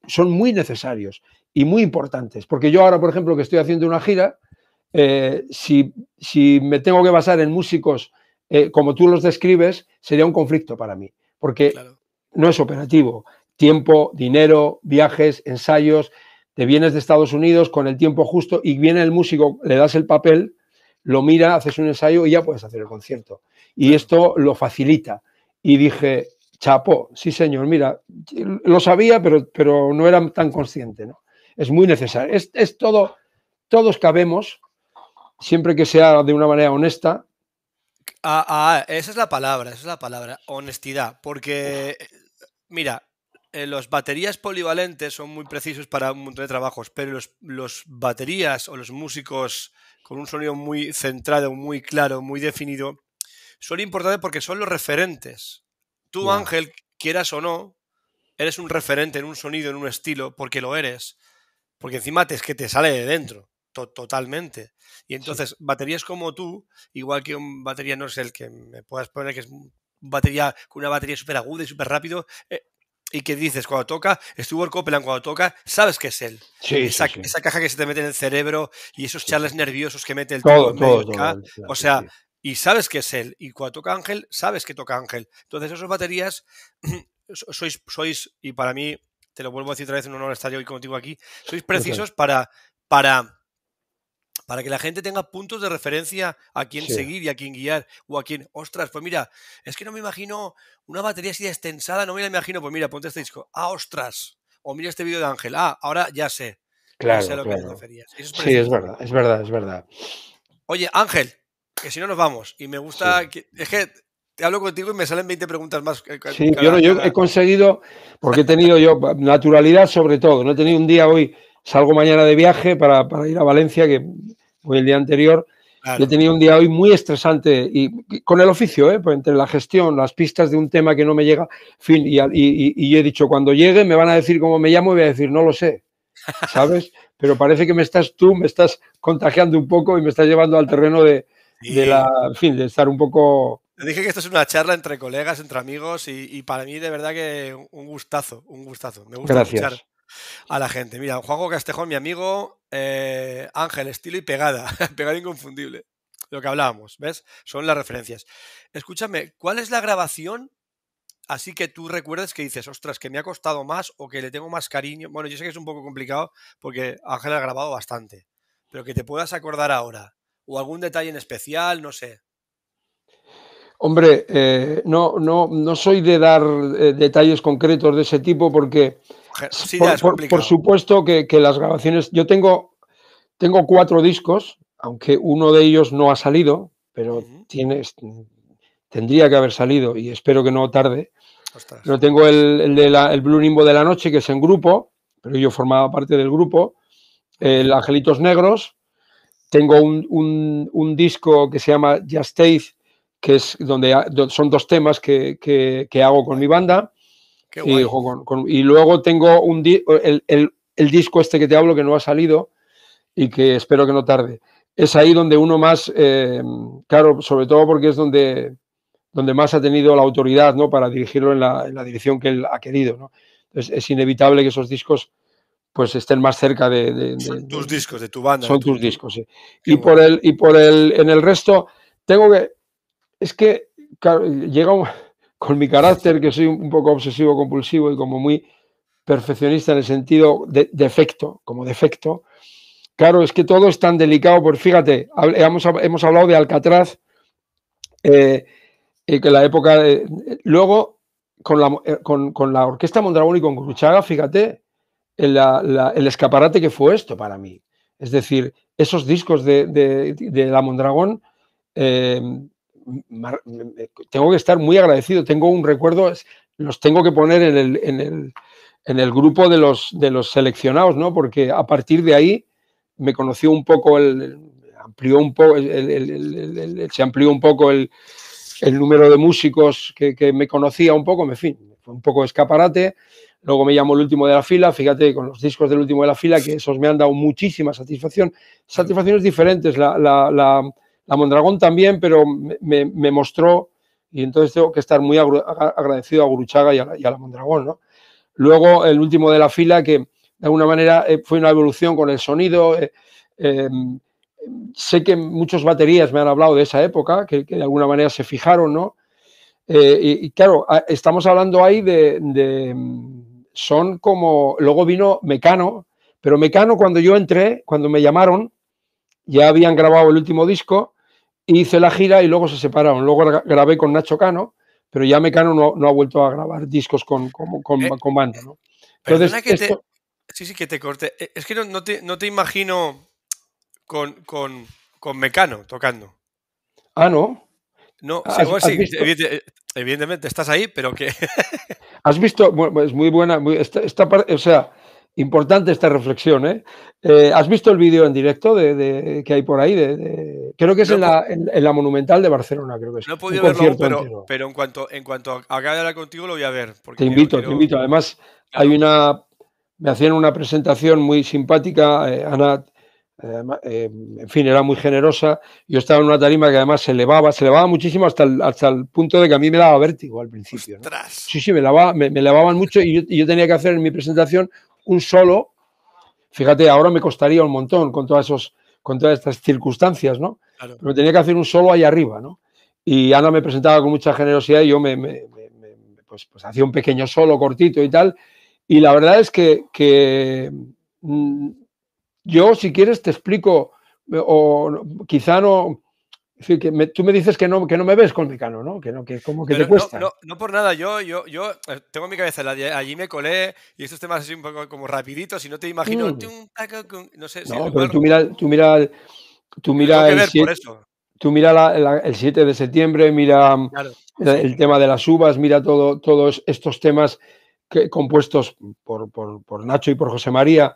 son muy necesarios y muy importantes. Porque yo ahora, por ejemplo, que estoy haciendo una gira, eh, si, si, me tengo que basar en músicos como tú los describes, sería un conflicto para mí, porque no es operativo. Tiempo, dinero, viajes, ensayos, te vienes de Estados Unidos con el tiempo justo y viene el músico, le das el papel lo mira, haces un ensayo y ya puedes hacer el concierto. Y esto lo facilita. Y dije, chapo, sí señor, mira, lo sabía, pero, pero no era tan consciente, ¿no? Es muy necesario. Es, es todo, todos cabemos, siempre que sea de una manera honesta. Ah, ah, esa es la palabra, esa es la palabra, honestidad. Porque, mira, eh, los baterías polivalentes son muy precisos para un montón de trabajos, pero los, los, baterías o los músicos con un sonido muy centrado, muy claro, muy definido, son importantes porque son los referentes. Tú, Ángel, quieras o no, eres un referente en un sonido, en un estilo, porque lo eres. Porque encima te, es que te sale de dentro, totalmente. Y entonces, baterías como tú, igual que un batería no es el que me puedas poner que es batería con una batería súper aguda y súper rápido, eh, y que dices cuando toca, Stuart Copeland cuando toca, sabes que es él. esa, caja que se te mete en el cerebro y esos charles nerviosos que mete el todo, O sea, y sabes que es él. Y cuando toca Ángel, sabes que toca Ángel. Entonces, esas baterías sois, sois, y para mí, te lo vuelvo a decir otra vez, un honor estar hoy contigo aquí, sois precisos para, para para que la gente tenga puntos de referencia a quién seguir y a quién guiar, o a quién, ostras, pues mira, es que no me imagino una batería así extensada, no me la imagino, pues mira, ponte este disco, ah, ostras, o mira este vídeo de Ángel, ah, ahora ya sé. Claro, lo que referías. sí, es verdad, es verdad, es verdad. Oye, Ángel, que si no nos vamos, y me gusta, que, es que te hablo contigo y me salen 20 preguntas más. Sí, yo, yo, he conseguido, porque he tenido yo naturalidad sobre todo, no he tenido un día hoy salgo mañana de viaje para, ir a Valencia, que voy el día anterior. He tenido un día hoy muy estresante y con el oficio, ¿eh? pues entre la gestión, las pistas de un tema que no me llega, fin, y, y, he dicho, cuando llegue me van a decir cómo me llamo y voy a decir, no lo sé, ¿sabes? Pero parece que me estás tú, me estás contagiando un poco y me estás llevando al terreno de, la, fin, de estar un poco... Te dije que esto es una charla entre colegas, entre amigos y, para mí de verdad que un gustazo, un gustazo. Me gusta Gracias. escuchar a la gente. Mira, Juanjo Castejón, mi amigo, eh, Ángel, estilo y pegada, pegada inconfundible. Lo que hablábamos, ¿ves? Son las referencias. Escúchame, ¿cuál es la grabación? Así que tú recuerdes que dices, ostras, que me ha costado más o que le tengo más cariño. Bueno, yo sé que es un poco complicado porque Ángel ha grabado bastante, pero que te puedas acordar ahora. O algún detalle en especial, no sé. Hombre, eh, no, no, no soy de dar eh, detalles concretos de ese tipo porque por, supuesto que, las grabaciones, yo tengo, tengo cuatro discos, aunque uno de ellos no ha salido, pero tendría que haber salido y espero que no tarde. No tengo el, de el Blue Nimbo de la Noche, que es en grupo, pero yo formaba parte del grupo. El Angelitos Negros. Tengo un, disco que se llama Just Taste, que es donde son dos temas que, que hago con mi banda. Y, luego tengo un el, disco este que te hablo que no ha salido y que espero que no tarde. Es ahí donde uno más, eh, claro, sobre todo porque es donde, donde más ha tenido la autoridad ¿no? para dirigirlo en la, dirección que él ha querido. ¿no? Entonces es inevitable que esos discos pues estén más cerca de... son tus discos, de tu banda. Son tus discos, sí. y por, el, y por el, en el resto, tengo que... Es que llega un con mi carácter, que soy un poco obsesivo compulsivo y como muy perfeccionista en el sentido de defecto, como defecto, claro, es que todo es tan delicado, pues fíjate, hemos, hemos hablado de Alcatraz, eh, que la época, de, luego con la, eh, con, con la Orquesta Mondragón y con Gruchaga, fíjate, el, escaparate que fue esto para mí. Es decir, esos discos de, de, la Mondragón, eh, tengo que estar muy agradecido. Tengo un recuerdo, los tengo que poner en el, en el, en el grupo de los, de los seleccionados, ¿no? Porque a partir de ahí me conoció un poco el, amplió un poco, se amplió un poco el, número de músicos que, que, me conocía un poco, en fin, fue un poco escaparate. Luego me llamó el último de la fila, fíjate, con los discos del último de la fila, que esos me han dado muchísima satisfacción. Satisfacciones diferentes. la Mondragón también, pero me, mostró, y entonces tengo que estar muy agradecido a Guruchaga y a, la, Mondragón. ¿no? Luego, el último de la fila, que de alguna manera eh, fue una evolución con el sonido. Eh, em, sé que muchos baterías me han hablado de esa época, que, de alguna manera se fijaron, ¿no? Eh, y, claro, estamos hablando ahí de, Son como. Luego vino Mecano, pero Mecano, cuando yo entré, cuando me llamaron, ya habían grabado el último disco hice la gira y luego se separaron. Luego grabé con Nacho Cano, pero ya Mecano no, no ha vuelto a grabar discos con, con, con, Eh, con banda, ¿no? Perdona Entonces, que te- Sí, sí, que te corte. Eh, Es que no, no te, no te imagino con, con, con Mecano tocando. Ah, ¿no? No, ¿Has- sí, evidente- evidentemente estás ahí, pero que Has visto, bueno, es muy buena, muy- esta, esta o sea, importante esta reflexión, ¿eh? Eh, ¿Has visto el vídeo en directo de, de- que hay por ahí? De, de- creo que es No en, la, en, en la Monumental de Barcelona, creo que es. no he podido verlo pero, en cuanto en cuanto acabe de hablar contigo lo voy a ver. Porque Te quiero- invito, te invito. Además, claro. hay una, me hacían una presentación muy simpática, eh, Ana, eh, eh, en fin, era muy generosa. Yo estaba en una tarima que además se elevaba, se elevaba muchísimo hasta el, hasta el punto de que a mí me daba vértigo al principio. ¿no? Sí, sí, me, elevaba- me, me elevaban mucho y yo, y yo tenía que hacer en mi presentación un solo. Fíjate, ahora me costaría un montón con, todas esos, con todas estas circunstancias, ¿no? Claro. Pero tenía que hacer un solo ahí arriba, ¿no? Y Ana me presentaba con mucha generosidad y yo me, me- me- me- pues, pues hacía un pequeño solo cortito y tal. Y la verdad es que, que, mm, yo, si quieres, te explico, o quizá no. Que me- tú me dices que no, que no me ves con Mecano, ¿no? Que, no, que como que Pero te cuesta. No, no, no por nada, yo, yo, yo eh, tengo en mi cabeza, allí me colé y estos temas así un poco como rapiditos y no te imagino. Mm. tum, taca, cum, no sé, sí, No, pero tú mira, tú mira, tú mira el ver por 7, eso. tú mira la- la- el 7 de septiembre, mira Claro. el, el tema de las uvas, mira todo, todos estos temas que, compuestos por, por- por Nacho y por José María,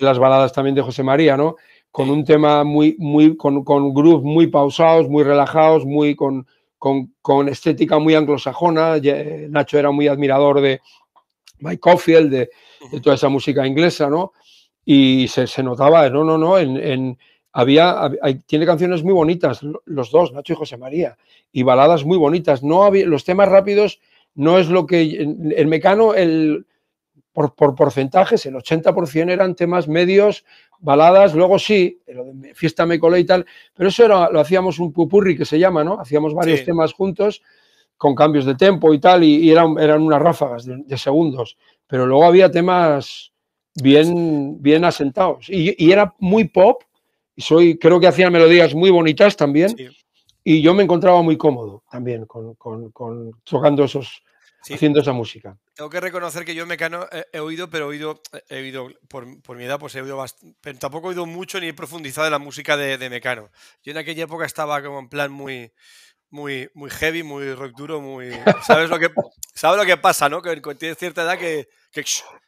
las baladas también de José María, ¿no? Con un tema muy, muy, con, con grooves muy pausados, muy relajados, muy con, con, con estética muy anglosajona. Nacho era muy admirador de Mike Caulfield, de, de toda esa música inglesa, ¿no? Y se, se notaba, no, no, no, en, en- había, hay- tiene canciones muy bonitas, lo- los dos, Nacho y José María, y baladas muy bonitas. No había, los temas rápidos no es lo que, en, en Mecano, el, por, por porcentajes, el 80% eran temas medios, baladas, luego sí, lo de Fiesta Me Colé y tal, pero eso era, lo hacíamos un pupurri que se llama, ¿no? Hacíamos varios Sí. temas juntos con cambios de tempo y tal, y, y eran, eran unas ráfagas de, de segundos, pero luego había temas bien, bien asentados y, y era muy pop, y soy, creo que hacían melodías muy bonitas también, Sí, y yo me encontraba muy cómodo también con, con- con tocando esos, sí. haciendo esa música. Tengo que reconocer que yo Mecano he, he oído, pero he oído, he oído por, por mi edad, pues he oído bastante, pero tampoco he oído mucho ni he profundizado en la música de, de Mecano. Yo en aquella época estaba como en plan muy, muy, muy heavy, muy rock duro, muy, ¿sabes lo que, sabes lo que pasa, no? Que tienes cierta edad que, que,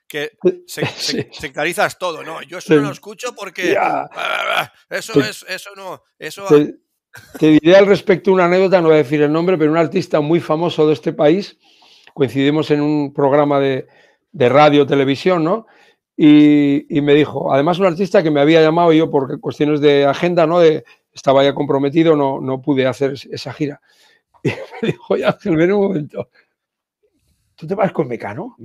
que se, se- sectarizas todo, ¿no? Yo eso no lo escucho porque Ya. eso Te- es, eso no, eso Te, te diré al respecto una anécdota, no voy a decir el nombre, pero un artista muy famoso de este país, coincidimos en un programa de, de radio, televisión, ¿no? Y, y me dijo, además un artista que me había llamado yo por cuestiones de agenda, ¿no? De, estaba ya comprometido, no, no pude hacer es- esa gira. Y me dijo, oye Ángel, ven un momento, ¿tú te vas con Mecano?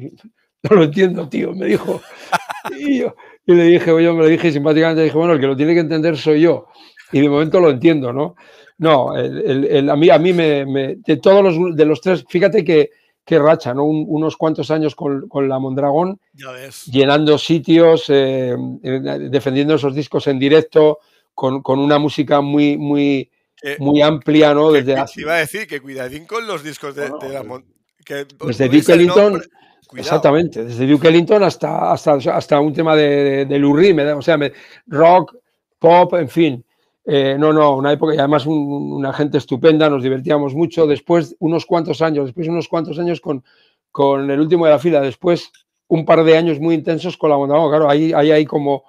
No lo entiendo, tío, me dijo. Y, yo, y le dije, oye, me lo dije simpáticamente, dije, bueno, el que lo tiene que entender soy yo. Y de momento lo entiendo, ¿no? No, el- el- el- a mí, a mí me, me- de todos los, de los tres, fíjate que, que racha, ¿no? Un- unos cuantos años con, con la Mondragón, llenando sitios, eh, eh, defendiendo esos discos en directo, con, con una música muy, muy, muy amplia, ¿no? Desde hace- iba a decir que cuidadín con los discos de, la mon- que desde Duke el Ellington. Exactamente, desde Duke Ellington hasta, hasta, hasta un tema de, de, de Lou Reed, me da- o sea, me- rock, pop, en fin. Eh, no, no, una época y además un- una gente estupenda, nos divertíamos mucho. Después, unos cuantos años, después unos cuantos años con, con el último de la fila, después un par de años muy intensos con la Mondragón. Claro, ahí, ahí hay como,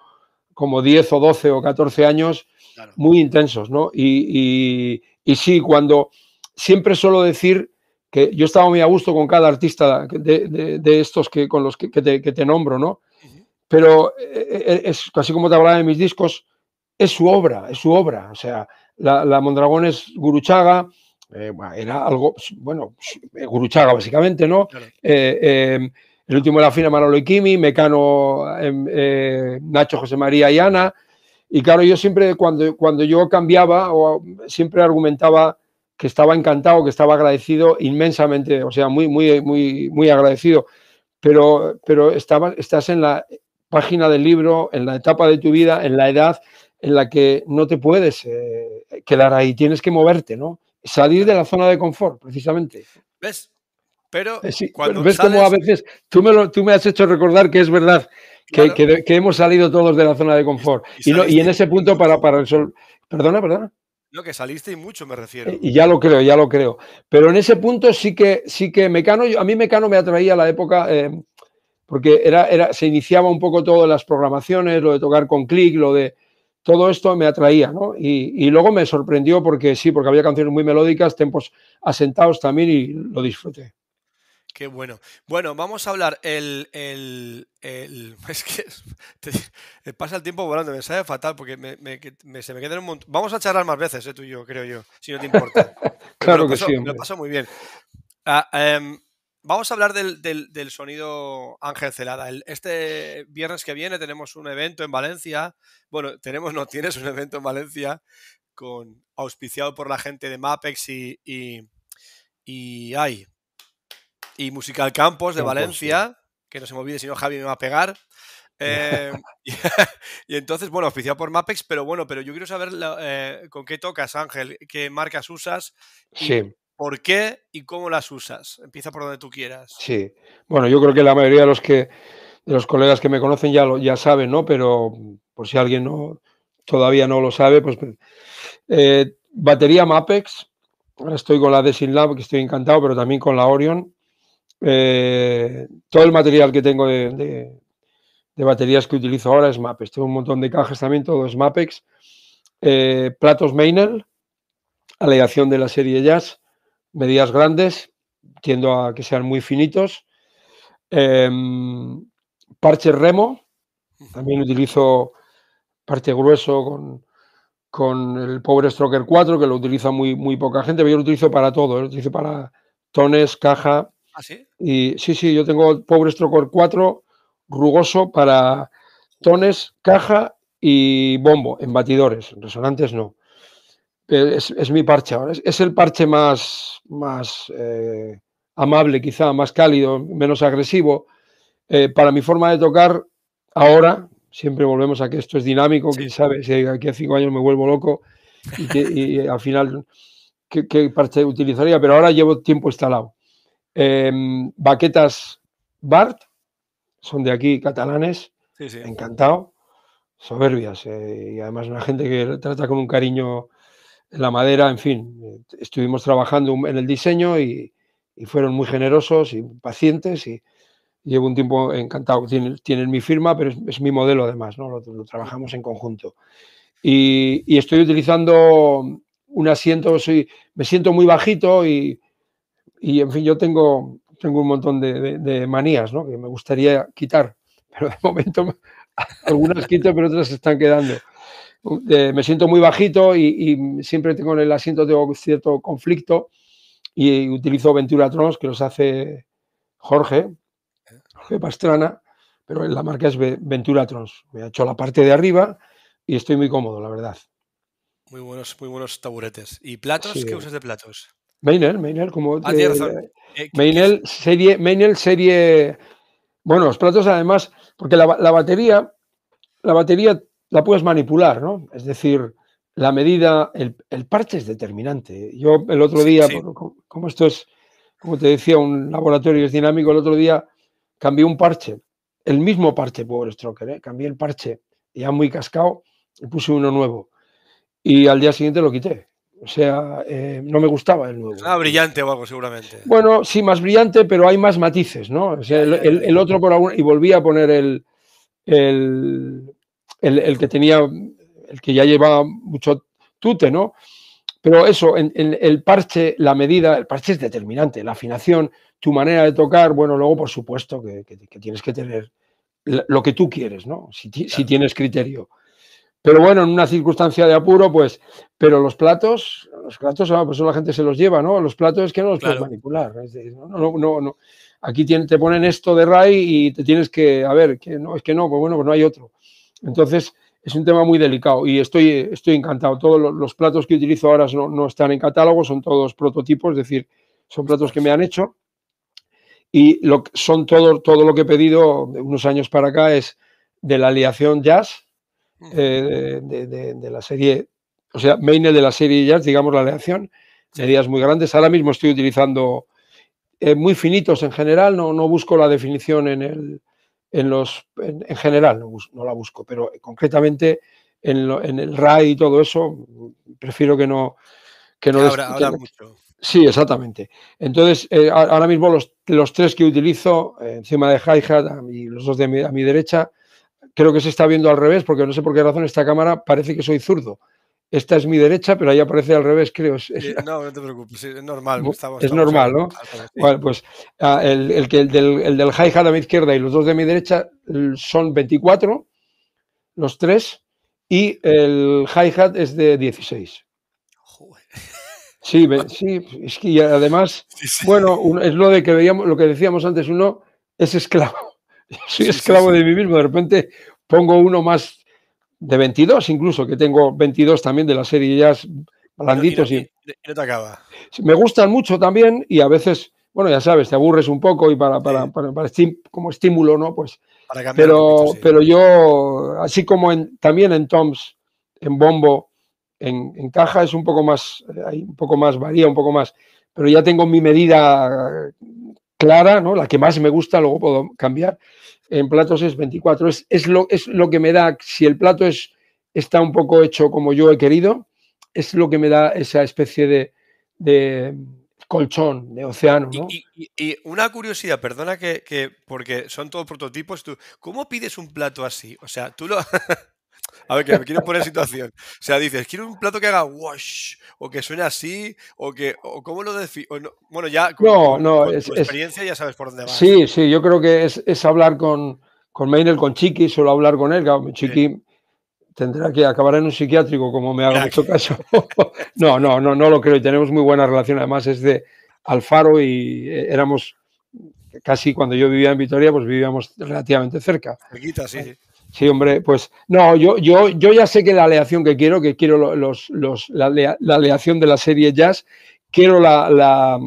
como 10 o 12 o 14 años Claro. muy intensos, ¿no? Y, y- y sí, cuando siempre suelo decir que yo estaba muy a gusto con cada artista de, de- de estos que, con los que, que te, que te nombro, ¿no? Pero eh, eh, es casi como te hablaba de mis discos, es su obra, es su obra. O sea, la, la Mondragón es Guruchaga, eh, era algo, bueno, eh, Guruchaga básicamente, ¿no? Claro. Eh, eh, el último de la fila, Manolo y Kimi, Mecano, em, eh, Nacho, José María y Ana. Y claro, yo siempre, cuando, cuando yo cambiaba, o siempre argumentaba que estaba encantado, que estaba agradecido inmensamente, o sea, muy, muy, muy, muy agradecido. Pero, pero estaba, estás en la página del libro, en la etapa de tu vida, en la edad en la que no te puedes eh, quedar ahí, tienes que moverte, ¿no? Salir de la zona de confort, precisamente. ¿Ves? Pero eh, cuando ves como a veces tú me, tú me has hecho recordar que es verdad que, que, hemos salido todos de la zona de confort. Y, y, en ese punto para, para resolver... Perdona, perdona. No, que saliste y mucho me refiero. Y ya lo creo, ya lo creo. Pero en ese punto sí que, sí que Mecano, a mí Mecano me atraía la época, eh, porque era, era, se iniciaba un poco todo las programaciones, lo de tocar con clic, lo de todo esto me atraía, ¿no? Y, y, luego me sorprendió porque sí, porque había canciones muy melódicas, tempos asentados también y lo disfruté. Qué bueno. Bueno, vamos a hablar el, el, es que pasa el tiempo volando, me sale fatal porque me, se me quedan un montón. Vamos a charlar más veces, eh, tú y yo, creo yo, si no te importa. claro que sí. Me lo paso muy bien. Ah, em, vamos a hablar del, del, sonido Ángel Celada. este viernes que viene tenemos un evento en Valencia. Bueno, tenemos, no, tienes un evento en Valencia con auspiciado por la gente de Mapex y, y, y ay, y Musical Campos de Valencia, que no se me olvide si no Javi me va a pegar. Eh, y, entonces, bueno, oficial por Mapex, pero bueno, pero yo quiero saber eh, con qué tocas, Ángel, qué marcas usas, sí. Por qué y cómo las usas. Empieza por donde tú quieras. Sí, bueno, yo creo que la mayoría de los que de los colegas que me conocen ya lo ya saben, ¿no? Pero por si alguien no todavía no lo sabe, pues eh, batería Mapex. Ahora estoy con la Desin Lab, que estoy encantado, pero también con la Orion. Eh, todo el material que tengo de, baterías que utilizo ahora es Mapex. Tengo un montón de cajas también, todo es Mapex. Eh, platos Meinel, aleación de la serie Jazz, medidas grandes, tiendo a que sean muy finitos. Em, parche Remo, también utilizo parte grueso con, con el Power Stroker 4, que lo utiliza muy, muy poca gente, pero yo lo utilizo para todo, lo utilizo para tones, caja, ¿Ah, sí? Y sí, sí, yo tengo Power Stroker 4 rugoso para tones, caja y bombo, en batidores, resonantes no. Es, mi parche ahora, es, el parche más, más eh, amable quizá, más cálido, menos agresivo. Eh, para mi forma de tocar, ahora, siempre volvemos a que esto es dinámico, quién sabe si aquí a cinco años me vuelvo loco y, al final ¿qué, qué parche utilizaría, pero ahora llevo tiempo instalado. Em, baquetas Bart, son de aquí, catalanes, encantado, soberbias, eh, y además una gente que trata con un cariño la madera, en fin, estuvimos trabajando en el diseño y, fueron muy generosos y pacientes y llevo un tiempo encantado. Tienen, mi firma, pero es, mi modelo además, ¿no? Lo, trabajamos en conjunto. Y, estoy utilizando un asiento, soy, me siento muy bajito y, y en fin, yo tengo, tengo un montón de, manías ¿no? que me gustaría quitar, pero de momento algunas quito, pero otras están quedando. Me siento muy bajito y, siempre tengo en el asiento tengo cierto conflicto y utilizo Ventura Trons, que los hace Jorge, Jorge Pastrana, pero la marca es Ventura Trons. Me ha hecho la parte de arriba y estoy muy cómodo, la verdad. Muy buenos, muy buenos taburetes. ¿Y platos? ¿Qué usas de platos? Meinel, Meinel, como. Ah, eh, Meinel, serie, Meinel, serie. Bueno, los platos además, porque la, batería, la batería la puedes manipular, ¿no? Es decir, la medida, el, parche es determinante. Yo el otro día, como, esto es, como te decía, un laboratorio es dinámico, el otro día cambié un parche, el mismo parche Power Stroker, ¿eh? cambié el parche ya muy cascado y puse uno nuevo. Y al día siguiente lo quité. O sea, eh, no me gustaba el nuevo. Ah, brillante o algo, seguramente. Bueno, sí, más brillante, pero hay más matices, ¿no? O sea, el, otro por alguna. Y volví a poner el, el, el, que tenía. El que ya llevaba mucho tute, ¿no? Pero eso, en, el parche, la medida, el parche es determinante, la afinación, tu manera de tocar, bueno, luego por supuesto que, tienes que tener lo que tú quieres, ¿no? Si, si tienes criterio. Pero bueno, en una circunstancia de apuro, pues, pero los platos, los platos, ah, pues la gente se los lleva, ¿no? Los platos es que no los puedes manipular. no, no, no, Aquí te ponen esto de RAI y te tienes que, a ver, que no, es que no, pues bueno, pues no hay otro. Entonces, es un tema muy delicado y estoy, estoy encantado. Todos los, platos que utilizo ahora no, no, están en catálogo, son todos prototipos, es decir, son platos que me han hecho. Y lo, son todo, todo lo que he pedido de unos años para acá es de la aleación jazz, eh, de, la serie, o sea, main de la serie Jazz, digamos la aleación, medidas muy grandes. Ahora mismo estoy utilizando eh, muy finitos en general, no, no busco la definición en, el, en los, en, general, no, la busco, pero concretamente en, en, el RAI y todo eso, prefiero que no... Que no ahora, mucho. Sí, exactamente. Entonces, eh, ahora mismo los, los, tres que utilizo eh, encima de hi-hat y los dos de mi, a mi derecha, creo que se está viendo al revés, porque no sé por qué razón esta cámara parece que soy zurdo. Esta es mi derecha, pero ahí aparece al revés, creo. no, no te preocupes, es normal. es normal, ¿no? Bueno, pues ah, el, el, el, del, el del hi-hat a mi izquierda y los dos de mi derecha son 24, los tres, y el hi-hat es de 16. Joder. Sí, sí, es que además, bueno, es lo de que veíamos, lo que decíamos antes, uno es esclavo. soy esclavo de mí mismo, de repente pongo uno más de 22 incluso, que tengo 22 también de la serie ya blanditos. Y, no te acaba. Me gustan mucho también y a veces, bueno, ya sabes, te aburres un poco y para, para, para, como estímulo, ¿no? Pues, pero, pero yo, así como en, también en Toms, en Bombo, en, en, caja es un poco más, hay un poco más, varía un poco más, pero ya tengo mi medida clara, ¿no? La que más me gusta, luego puedo cambiar en platos es 24. Es, es, lo, es lo que me da, si el plato es, está un poco hecho como yo he querido, es lo que me da esa especie de, de colchón, de océano. ¿no? Y, una curiosidad, perdona que, que, porque son todos prototipos, tú, ¿cómo pides un plato así? O sea, tú lo... A ver, que me quiero poner situación. O sea, dices, quiero un plato que haga wash, o que suene así, o que, o cómo lo defines. bueno, ya con, no, tu experiencia ya sabes por dónde vas. Sí, sí, yo creo que es, es hablar con, con Maynel, con Chiqui, solo hablar con él. Chiqui tendrá que acabar en un psiquiátrico, como me haga mucho caso. no, no, no, no lo creo. Y tenemos muy buena relación. Además, es de Alfaro y eh, éramos casi cuando yo vivía en Vitoria, pues vivíamos relativamente cerca. Cerquita, sí, sí. Sí, hombre, pues no, yo, yo, yo ya sé que la aleación que quiero, que quiero los, los, la, la, aleación de la serie jazz, quiero la, la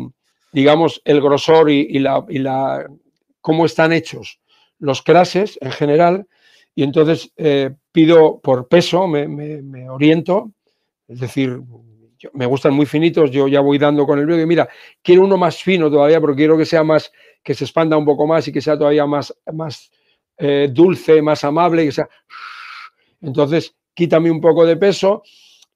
digamos, el grosor y, la, y la cómo están hechos los crases en general, y entonces eh, pido por peso, me, me, oriento, es decir, me gustan muy finitos, yo ya voy dando con el dedo y mira, quiero uno más fino todavía, porque quiero que sea más, que se expanda un poco más y que sea todavía más, más eh, dulce, más amable. sea... Entonces, quítame un poco de peso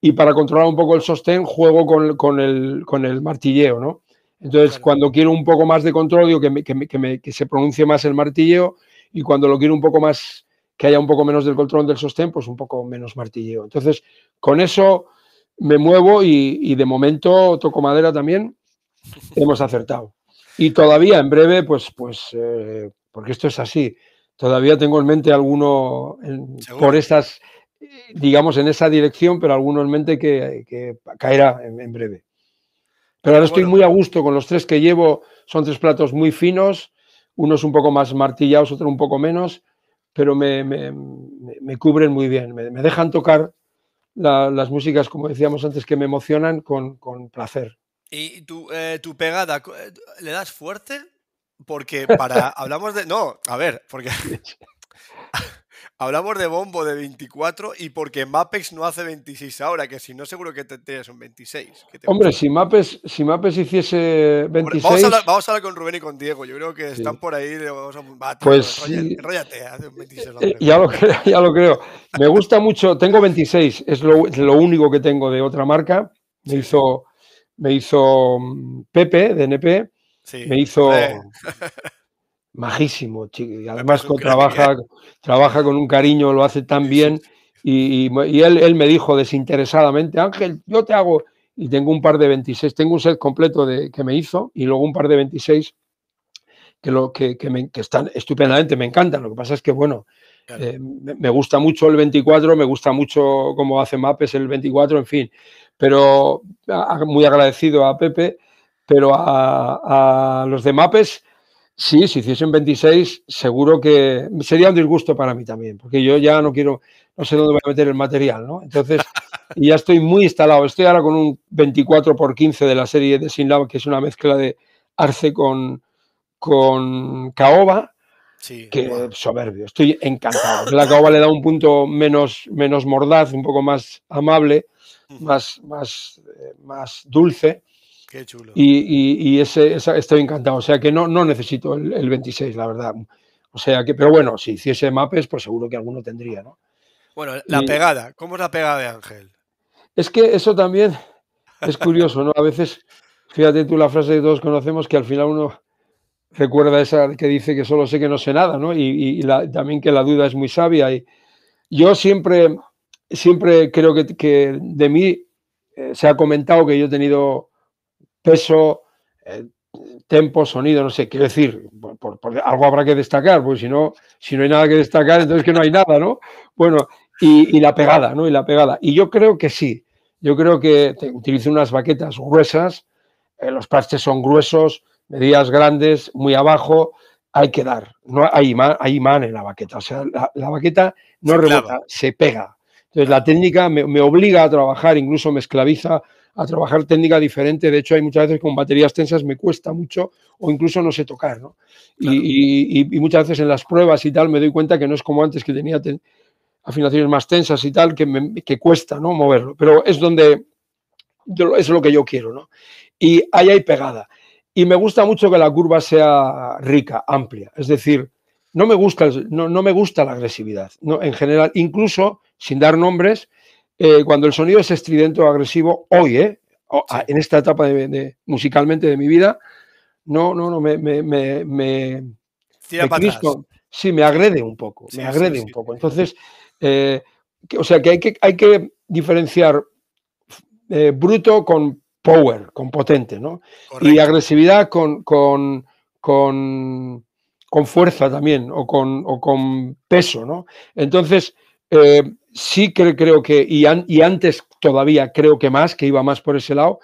y para controlar un poco el sostén juego con, el, con el martilleo, ¿no? Entonces, cuando quiero un poco más de control, digo que, que, que, se pronuncie más el martilleo y cuando lo quiero un poco más, que haya un poco menos del control del sostén, pues un poco menos martilleo. Entonces, con eso me muevo y, de momento toco madera también, hemos acertado. Y todavía en breve, pues, pues eh, porque esto es así, Todavía tengo en mente alguno por estas, digamos, en esa dirección, pero alguno en mente que, caerá en, breve. Pero ahora estoy muy a gusto con los tres que llevo. Son tres platos muy finos, unos un poco más martillados, otro un poco menos, pero me, cubren muy bien. Me, dejan tocar las músicas, como decíamos antes, que me emocionan con, placer. ¿Y tu, eh, tu pegada, eh, le das fuerte? Porque para. hablamos de. No, a ver, porque. hablamos de bombo de 24 y porque Mapex no hace 26 ahora, que si no, seguro que tendrías un 26. Hombre, si Mapex, si Mapex hiciese 26. vamos, a hablar, vamos, a hablar, con Rubén y con Diego. Yo creo que están por ahí. Vamos a, pues. Enróllate, hace un 26. Eh, ya, lo creo, ya lo creo. Me gusta mucho. Tengo 26, es lo, lo único que tengo de otra marca. Me hizo, me hizo mm, Pepe, de NP me hizo majísimo, chico. Y además trabaja, trabaja con un cariño, lo hace tan bien. Y, él, él, me dijo desinteresadamente, Ángel, yo te hago, y tengo un par de 26, tengo un set completo de, que me hizo y luego un par de 26 que, lo, que, que, me, que están estupendamente, me encantan. Lo que pasa es que, bueno, eh, me, gusta mucho el 24, me gusta mucho cómo hace Mapes el 24, en fin. Pero muy agradecido a Pepe pero a, los de Mapes, sí, si hiciesen 26, seguro que sería un disgusto para mí también, porque yo ya no quiero, no sé dónde voy a meter el material, ¿no? Entonces, ya estoy muy instalado. Estoy ahora con un 24 x 15 de la serie de Sinlab, que es una mezcla de arce con, con caoba, que soberbio. Estoy encantado. La caoba le da un punto menos, menos mordaz, un poco más amable, más, más, eh, más dulce. Qué chulo. Y, ese, estoy encantado. O sea que no, no necesito el, 26, la verdad. O sea que, pero bueno, si hiciese mapes, pues seguro que alguno tendría, ¿no? Bueno, la pegada. ¿Cómo es la pegada de Ángel? Es que eso también es curioso, ¿no? A veces, fíjate tú la frase que todos conocemos, que al final uno recuerda esa que dice que solo sé que no sé nada, ¿no? Y, también que la duda es muy sabia. Y yo siempre, siempre creo que, de mí eh, se ha comentado que yo he tenido peso, eh, tempo, sonido, no sé, quiero decir, por, algo habrá que destacar, porque si no, si no hay nada que destacar, entonces que no hay nada, ¿no? Bueno, y, la pegada, ¿no? Y la pegada. Y yo creo que sí, yo creo que utilizo unas baquetas gruesas, eh, los parches son gruesos, medidas grandes, muy abajo, hay que dar. No hay imán, hay imán en la baqueta. O sea, la, baqueta no rebota, se pega. Entonces, la técnica me, obliga a trabajar, incluso me esclaviza a trabajar técnica diferente. De hecho, hay muchas veces con baterías tensas me cuesta mucho o incluso no sé tocar. ¿no? Y, muchas veces en las pruebas y tal me doy cuenta que no es como antes que tenía afinaciones más tensas y tal, que, me, que cuesta ¿no? moverlo. Pero es donde es lo que yo quiero. ¿no? Y ahí hay pegada. Y me gusta mucho que la curva sea rica, amplia. Es decir, no me gusta, no, no me gusta la agresividad. No, en general, incluso sin dar nombres, eh, cuando el sonido es estridente o agresivo, hoy, eh, en esta etapa de, musicalmente de mi vida, no, no, no, me, me, me, me, sí, me agrede un poco, me agrede un poco. Entonces, eh, o sea que hay que, hay que diferenciar bruto con power, con potente, ¿no? Y agresividad con, con, con, fuerza también, o con, o con, peso, ¿no? Entonces, eh, sí que creo que, y, y, antes todavía creo que más, que iba más por ese lado,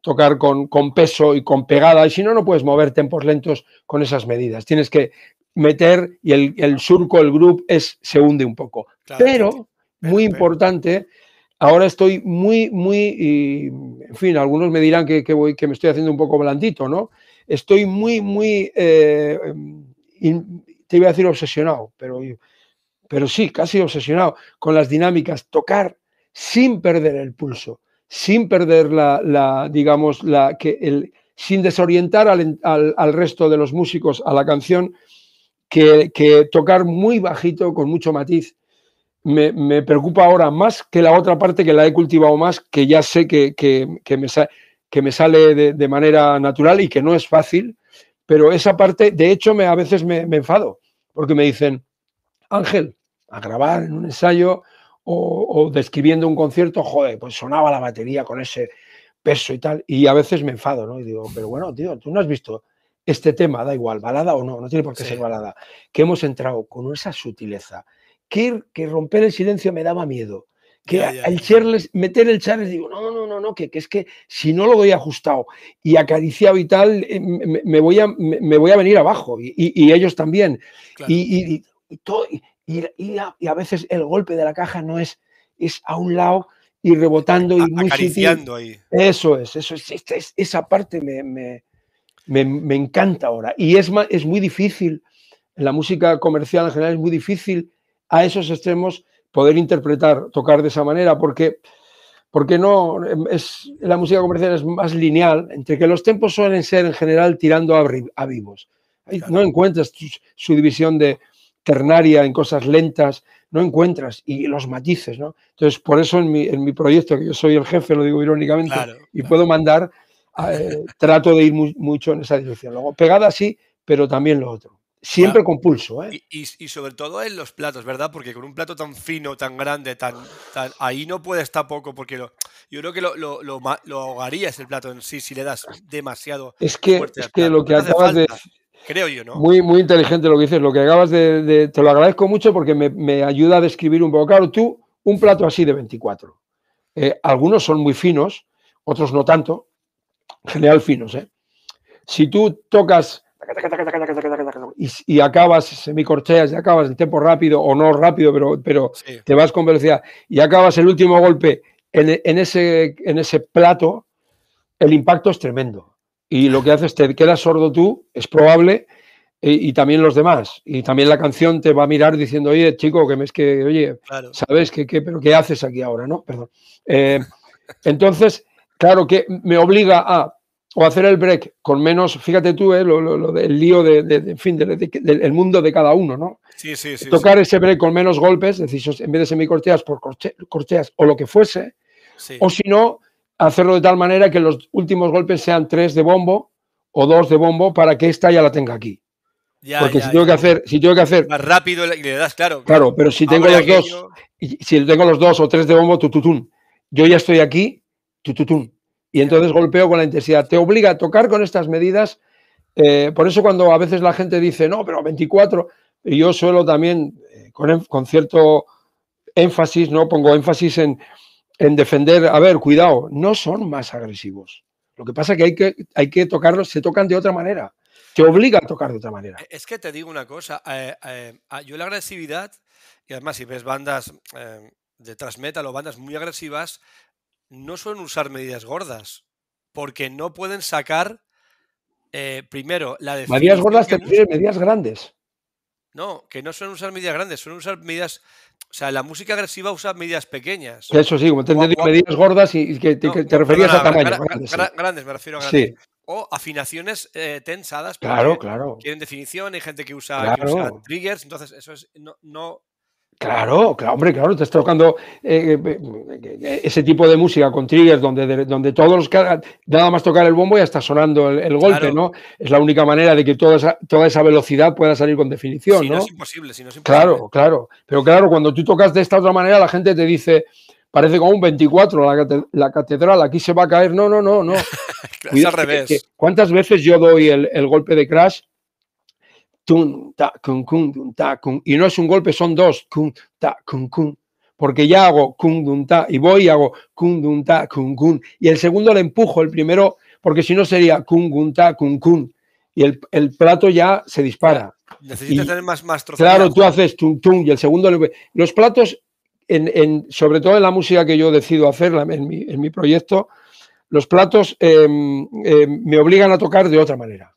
tocar con, con peso y con pegada, y si no, no puedes mover tempos lentos con esas medidas. Tienes que meter y el, surco, el grupo, es, se hunde un poco. pero, muy importante, Ahora estoy muy, muy, en fin, algunos me dirán que, voy, que me estoy haciendo un poco blandito, ¿no? Estoy muy, muy, eh, te iba a decir obsesionado, pero, pero sí, casi obsesionado con las dinámicas, tocar sin perder el pulso, sin perder la, digamos, la, que el, sin desorientar al, resto de los músicos a la canción, que, que tocar muy bajito, con mucho matiz, me, preocupa ahora más que la otra parte que la he cultivado más, que ya sé que, me, que me, sale de, manera natural y que no es fácil, pero esa parte, de hecho, me, a veces me, enfado, porque me dicen, Ángel, a grabar en un ensayo o, describiendo un concierto, joder, pues sonaba la batería con ese peso y tal, y a veces me enfado, ¿no? Y digo, pero bueno, tío, tú no has visto este tema, da igual, balada o no, no tiene por qué ser balada, que hemos entrado con esa sutileza, que, romper el silencio me daba miedo. Que el meter el Charles, digo, no, no, no, no, que, es que si no lo doy ajustado y acariciado y tal, eh, me, voy, a, me, voy a venir abajo y, ellos también. Y, y, a, veces el golpe de la caja no es, es a un lado y rebotando y muy acariciando ahí. Eso es, eso es, esa parte me, me, encanta ahora. Y es, es muy difícil, en la música comercial en general es muy difícil a esos extremos poder interpretar, tocar de esa manera, porque, porque no es la música comercial es más lineal, entre que los tempos suelen ser en general tirando a, vivos. No encuentras su división de ternaria en cosas lentas, no encuentras, y los matices, ¿no? Entonces, por eso en mi, en mi proyecto, que yo soy el jefe, lo digo irónicamente, y puedo mandar, eh, trato de ir mucho en esa dirección. Luego, pegada sí, pero también lo otro. Siempre con pulso, ¿eh? Y, sobre todo en los platos, ¿verdad? Porque con un plato tan fino, tan grande, tan, tan ahí no puede estar poco, porque lo, yo creo que lo, lo, lo, ahogarías el plato en sí si le das demasiado. Es que, es que lo que acabas de. Creo yo, ¿no? Muy, muy inteligente lo que dices. Lo que acabas de. te lo agradezco mucho porque me, me, ayuda a describir un poco. Claro, tú, un plato así de 24. Eh, algunos son muy finos, otros no tanto. En general, finos, ¿eh? Si tú tocas y, acabas, semicorcheas y acabas en tiempo rápido o no rápido, pero, pero te vas con velocidad y acabas el último golpe en, ese, en ese plato, el impacto es tremendo. Y lo que haces, te quedas sordo tú, es probable, y, también los demás. Y también la canción te va a mirar diciendo, oye, chico, que me es que, oye, ¿sabes qué, qué, pero qué haces aquí ahora? ¿No? Perdón. Eh, entonces, claro que me obliga a o hacer el break con menos, fíjate tú, eh, lo, del lío de, en fin, del mundo de cada uno, ¿no? Sí, sí, sí. Tocar ese break con menos golpes, es decir, en vez de semicorcheas por corcheas o lo que fuese, o si no, hacerlo de tal manera que los últimos golpes sean tres de bombo o dos de bombo para que esta ya la tenga aquí. Porque si tengo que hacer, si tengo que hacer más rápido le das, claro. Claro, pero si tengo los dos, si tengo los dos o tres de bombo, tututún, yo ya estoy aquí, tututún, y entonces golpeo con la intensidad. Te obliga a tocar con estas medidas. Eh, por eso cuando a veces la gente dice, no, pero 24, y yo suelo también, eh, con, con, cierto énfasis, ¿no? Pongo énfasis en, en, defender, a ver, cuidado, no son más agresivos. Lo que pasa es que hay que, hay que tocarlos, se tocan de otra manera te obliga a tocar de otra manera. E, es que te digo una cosa, eh, eh, yo la agresividad, y además si ves bandas eh, de thrash metal o bandas muy agresivas, no suelen usar medidas gordas, porque no pueden sacar primero la definición. Medidas gordas te refieres medidas grandes. No, que no suelen usar medidas grandes, suelen usar medidas. O sea, la música agresiva usa medidas pequeñas. Eso sí, como te medidas gordas y que, te, referías a tamaño. Grandes, me refiero a grandes. Sí o afinaciones eh, tensadas. Claro, claro. Quieren definición, hay gente que usa, triggers, entonces eso es no, Claro, claro, hombre, claro, te está tocando eh, eh, ese tipo de música con triggers donde, donde todos los nada más tocar el bombo ya está sonando el, golpe, ¿no? Es la única manera de que toda esa, toda esa velocidad pueda salir con definición, ¿no? es imposible, si no es imposible. Claro, claro. Pero claro, cuando tú tocas de esta otra manera, la gente te dice, parece como un 24 la, catedral, aquí se va a caer. No, no, no, no. es al revés. ¿Cuántas veces yo doy el, golpe de crash? Y no es un golpe, son dos. porque ya hago ta, y voy y hago ta, y el segundo le empujo, el primero, porque si no sería ta, y el, el, plato ya se dispara. Necesitas tener más, más Claro, tú haces tum, tum, y el segundo le... Los platos sobre todo en la música que yo decido hacer en mi, proyecto, los platos em, em, me obligan a tocar de otra manera.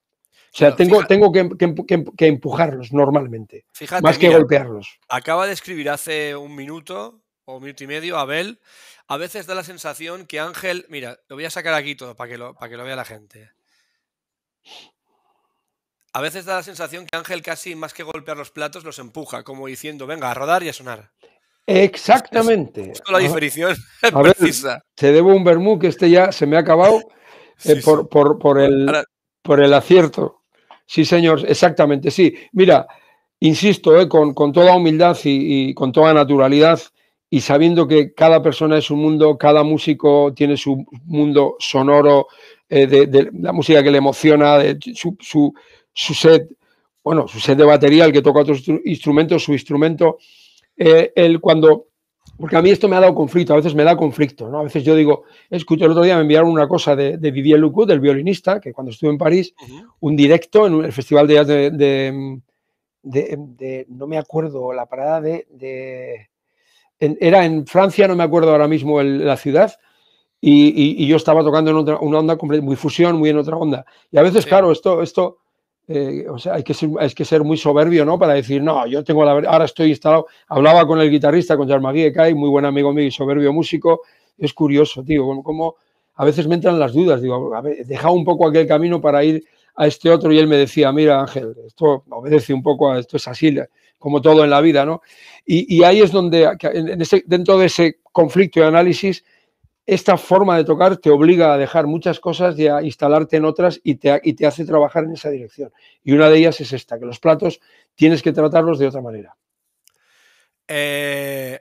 O sea, tengo, tengo que, empujarlos normalmente, más que golpearlos. Acaba de escribir hace un minuto o un minuto y medio Abel. A veces da la sensación que Ángel, mira, lo voy a sacar aquí todo para que lo, para que lo vea la gente. A veces da la sensación que Ángel casi más que golpear los platos los empuja, como diciendo, venga, a rodar y a sonar. Exactamente. Es, la definición te debo un vermú que este ya se me ha acabado eh, por, Por, el, por el acierto. Sí, señor, exactamente, sí. Mira, insisto, eh, con, toda humildad y, con toda naturalidad y sabiendo que cada persona es un mundo, cada músico tiene su mundo sonoro, eh, de, la música que le emociona, de su, su, su set, bueno, su set de batería, el que toca otros instrumentos, su instrumento eh, el cuando, porque a mí esto me ha dado conflicto, a veces me da conflicto, ¿no? A veces yo digo, escucho, el otro día me enviaron una cosa de, de Didier Lucu, del violinista, que cuando estuve en París, un directo en el Festival de de, de, no me acuerdo, la parada de, era en Francia, no me acuerdo ahora mismo la ciudad, y, yo estaba tocando en otra, una onda muy fusión, muy en otra onda. Y a veces, claro, esto, esto eh, o sea, hay que, ser, que ser muy soberbio, ¿no? Para decir, no, yo tengo la ahora estoy instalado. Hablaba con el guitarrista, con Jarmagui Kai, muy buen amigo mío y soberbio músico. Es curioso, tío, como, a veces me entran las dudas. Digo, a ver, deja un poco aquel camino para ir a este otro. Y él me decía, mira, Ángel, esto obedece un poco a esto, es así, como todo en la vida, ¿no? Y, ahí es donde, dentro de ese conflicto y análisis, esta forma de tocar te obliga a dejar muchas cosas y a instalarte en otras y te, y te hace trabajar en esa dirección. Y una de ellas es esta, que los platos tienes que tratarlos de otra manera. Eh,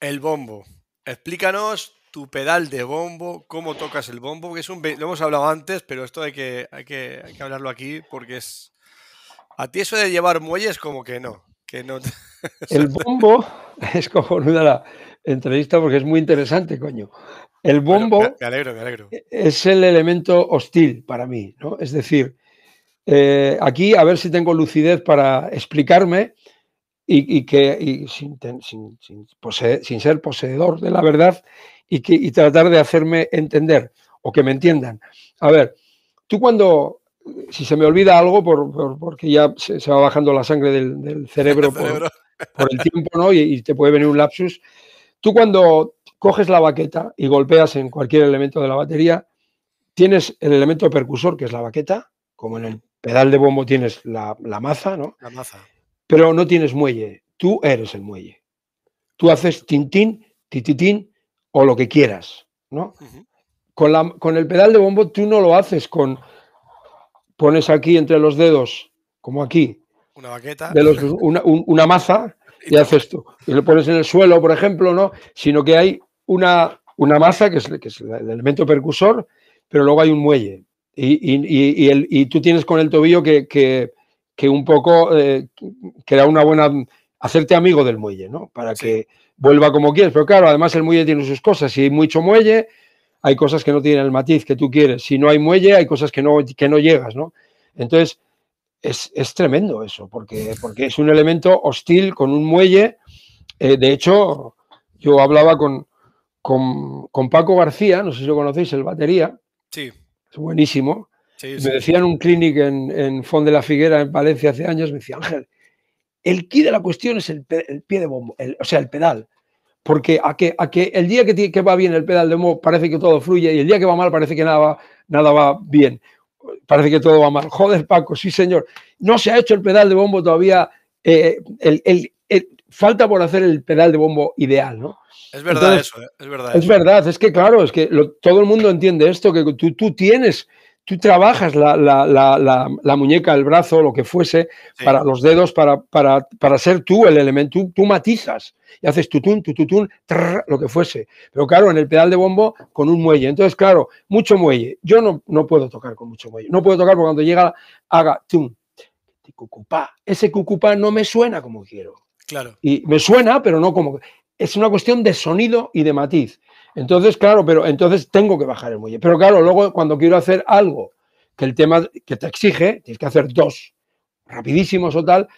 el bombo. Explícanos tu pedal de bombo, cómo tocas el bombo, que es un... Lo hemos hablado antes, pero esto hay que, hay que, hay que hablarlo aquí porque es... A ti eso de llevar muelles como que no. Que no... el bombo es cojonuda la, entrevista porque es muy interesante, coño. El bombo es el elemento hostil para mí, ¿no? Es decir, eh, aquí a ver si tengo lucidez para explicarme y, que sin, sin, ser poseedor de la verdad y, que, tratar de hacerme entender o que me entiendan. A ver, tú cuando si se me olvida algo, por, porque ya se, va bajando la sangre del, cerebro, por, el tiempo, ¿no? Y, te puede venir un lapsus. Tú cuando coges la baqueta y golpeas en cualquier elemento de la batería, tienes el elemento percusor, que es la baqueta, como en el pedal de bombo tienes la, maza, ¿no? La maza. Pero no tienes muelle. Tú eres el muelle. Tú haces tintín, tititín o lo que quieras, ¿no? con, la, con el pedal de bombo tú no lo haces con pones aquí entre los dedos, como aquí, una baqueta, de los, una, maza y haces tú. Y lo pones en el suelo, por ejemplo, ¿no? Sino que hay una, una maza, que es, que es, el elemento percusor, pero luego hay un muelle. Y, y, y, el, y tú tienes con el tobillo que, que, que un poco eh, da una buena. hacerte amigo del muelle, ¿no? Para que vuelva como quieres. Pero claro, además el muelle tiene sus cosas. Si hay mucho muelle, hay cosas que no tienen el matiz que tú quieres. Si no hay muelle, hay cosas que no, que no llegas, ¿no? Entonces, es, es tremendo eso, porque, porque es un elemento hostil con un muelle. Eh, de hecho, yo hablaba con, con, Paco García, no sé si lo conocéis, el batería. Sí. Es buenísimo. me decía en un clinic en, en Fond de la Figuera, en Valencia, hace años, me decía, Ángel, el key de la cuestión es el, pie de bombo, o sea, el pedal. Porque a que, a que el día que, que, va bien el pedal de bombo parece que todo fluye y el día que va mal parece que nada va, nada va bien. Parece que todo va mal. Joder, Paco, sí, señor. No se ha hecho el pedal de bombo todavía. Eh, el, falta por hacer el pedal de bombo ideal, ¿no? Es verdad eso, ¿eh? es verdad. Es verdad, es que claro, es que todo el mundo entiende esto, que tú, tú tienes tú trabajas la, la, la, la, muñeca, el brazo, lo que fuese, para los dedos, para, para, para, ser tú el elemento, tú, matizas y haces tutún, tututún, lo que fuese. Pero claro, en el pedal de bombo con un muelle. Entonces, claro, mucho muelle. Yo no, no puedo tocar con mucho muelle. No puedo tocar porque cuando llega, haga tum, cucupá. Ese cucupá no me suena como quiero. Claro. Y me suena, pero no como. Es una cuestión de sonido y de matiz. Entonces, claro, pero entonces tengo que bajar el muelle. Pero claro, luego cuando quiero hacer algo que el tema que te exige, tienes que hacer dos rapidísimos o tal,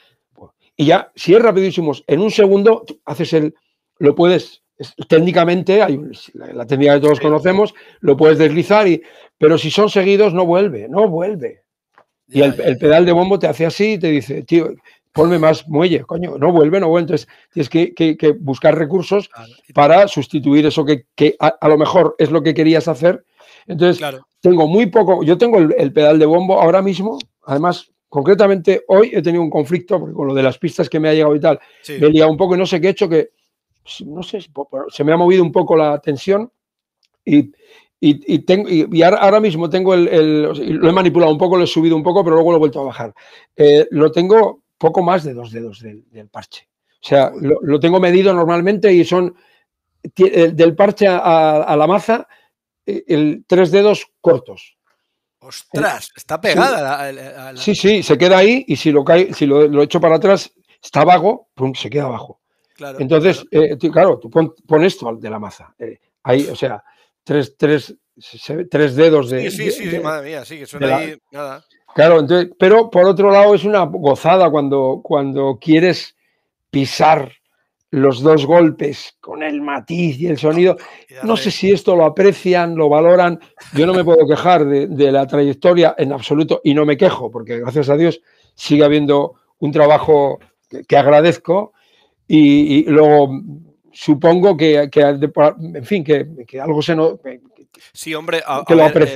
y ya, si es rapidísimos, en un segundo haces el, lo puedes, técnicamente, hay la, técnica que todos conocemos, lo puedes deslizar, y, pero si son seguidos, no vuelve, no vuelve. y el, el, pedal de bombo te hace así y te dice, tío, ponme más muelle, coño, no vuelve, no vuelve. Entonces tienes que, buscar recursos para sustituir eso que, a, lo mejor es lo que querías hacer. Entonces, tengo muy poco, yo tengo el, pedal de bombo ahora mismo, además, concretamente hoy he tenido un conflicto, porque con lo de las pistas que me ha llegado y tal, me he liado un poco y no sé qué he hecho, que no sé, se me ha movido un poco la tensión y, y, tengo, y, ahora, mismo tengo el, Lo he manipulado un poco, lo he subido un poco, pero luego lo he vuelto a bajar. Eh, lo tengo poco más de dos dedos del, parche. O sea, lo, tengo medido normalmente y son del parche a, la maza eh, el, tres dedos cortos. ¡Ostras! Está pegada. Sí, sí, se queda ahí y si lo, cae, si lo, echo para atrás, está vago, pum, se queda abajo. Claro, Entonces, claro, eh, tú pon, esto de la maza. Eh, ahí, o sea, tres, tres, tres dedos de. Sí, sí, sí, madre mía, sí, que suena ahí nada. Claro, entonces, pero por otro lado es una gozada cuando, cuando quieres pisar los dos golpes con el matiz y el sonido. No sé si esto lo aprecian, lo valoran. Yo no me puedo quejar de, la trayectoria en absoluto y no me quejo, porque gracias a Dios sigue habiendo un trabajo que, agradezco y, luego supongo que, en fin, que, algo se no, sí, hombre,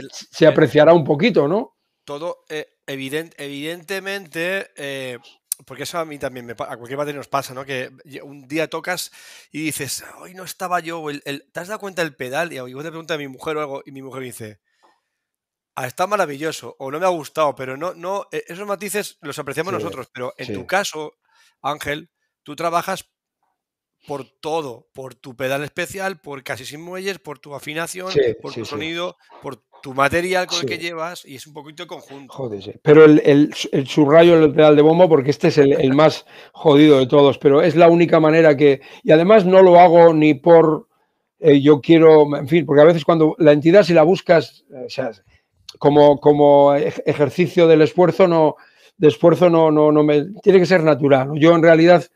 se apreciará un poquito, ¿no? Todo eh, evidentemente, eh, porque eso a mí también, me, a cualquier batería nos pasa, ¿no? Que un día tocas y dices, hoy no estaba yo, el, ¿te has dado cuenta del pedal? Y yo te pregunto a mi mujer o algo y mi mujer dice, ah, está maravilloso o no me ha gustado, pero no, no, e, esos matices los apreciamos nosotros, pero en tu caso, Ángel, tú trabajas por todo, por tu pedal especial, por casi sin muelles, por tu afinación, por tu sonido, por tu material con el que llevas y es un poquito conjunto. Joder, pero el, el, el subrayo el pedal de bombo porque este es el, más jodido de todos, pero es la única manera que... Y además no lo hago ni por... Eh, yo quiero, en fin, porque a veces cuando la entidad si la buscas, o sea, como, como ejercicio del esfuerzo, no, de esfuerzo no, no, no me... Tiene que ser natural. Yo en realidad,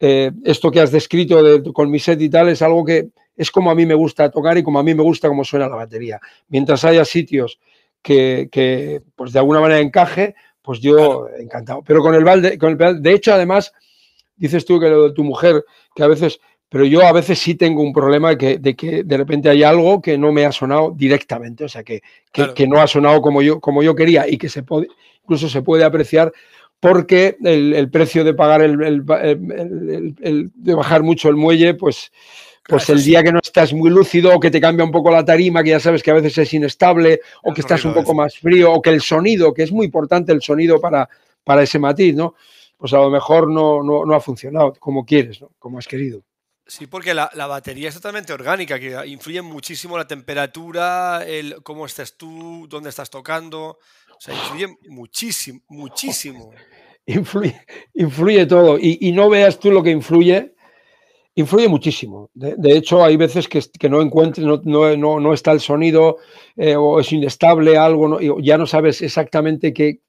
eh, esto que has descrito de, con mi set y tal, es algo que es como a mí me gusta tocar y como a mí me gusta cómo suena la batería. Mientras haya sitios que, pues de alguna manera encaje, pues yo encantado. Pero con el balde, con el de hecho, además, dices tú que lo de tu mujer, que a veces, pero yo a veces sí tengo un problema de que de, que de repente hay algo que no me ha sonado directamente, o sea, que, que, no ha sonado como yo, como yo quería y que se puede, incluso se puede apreciar porque el, precio de pagar el, el, de bajar mucho el muelle, pues pues el día que no estás muy lúcido o que te cambia un poco la tarima, que ya sabes que a veces es inestable, o que estás un poco más frío, o que el sonido, que es muy importante el sonido para, para ese matiz, ¿no? Pues a lo mejor no, no, ha funcionado como quieres, ¿no? Como has querido. Sí, porque la, batería es totalmente orgánica, que influye muchísimo la temperatura, el cómo estás tú, dónde estás tocando. O sea, influye muchísimo, muchísimo. Influye, influye todo. Y, y, no veas tú lo que influye influye muchísimo. De, hecho, hay veces que, que no encuentres, no, no, no, está el sonido eh, o es inestable, algo, ya no sabes exactamente qué,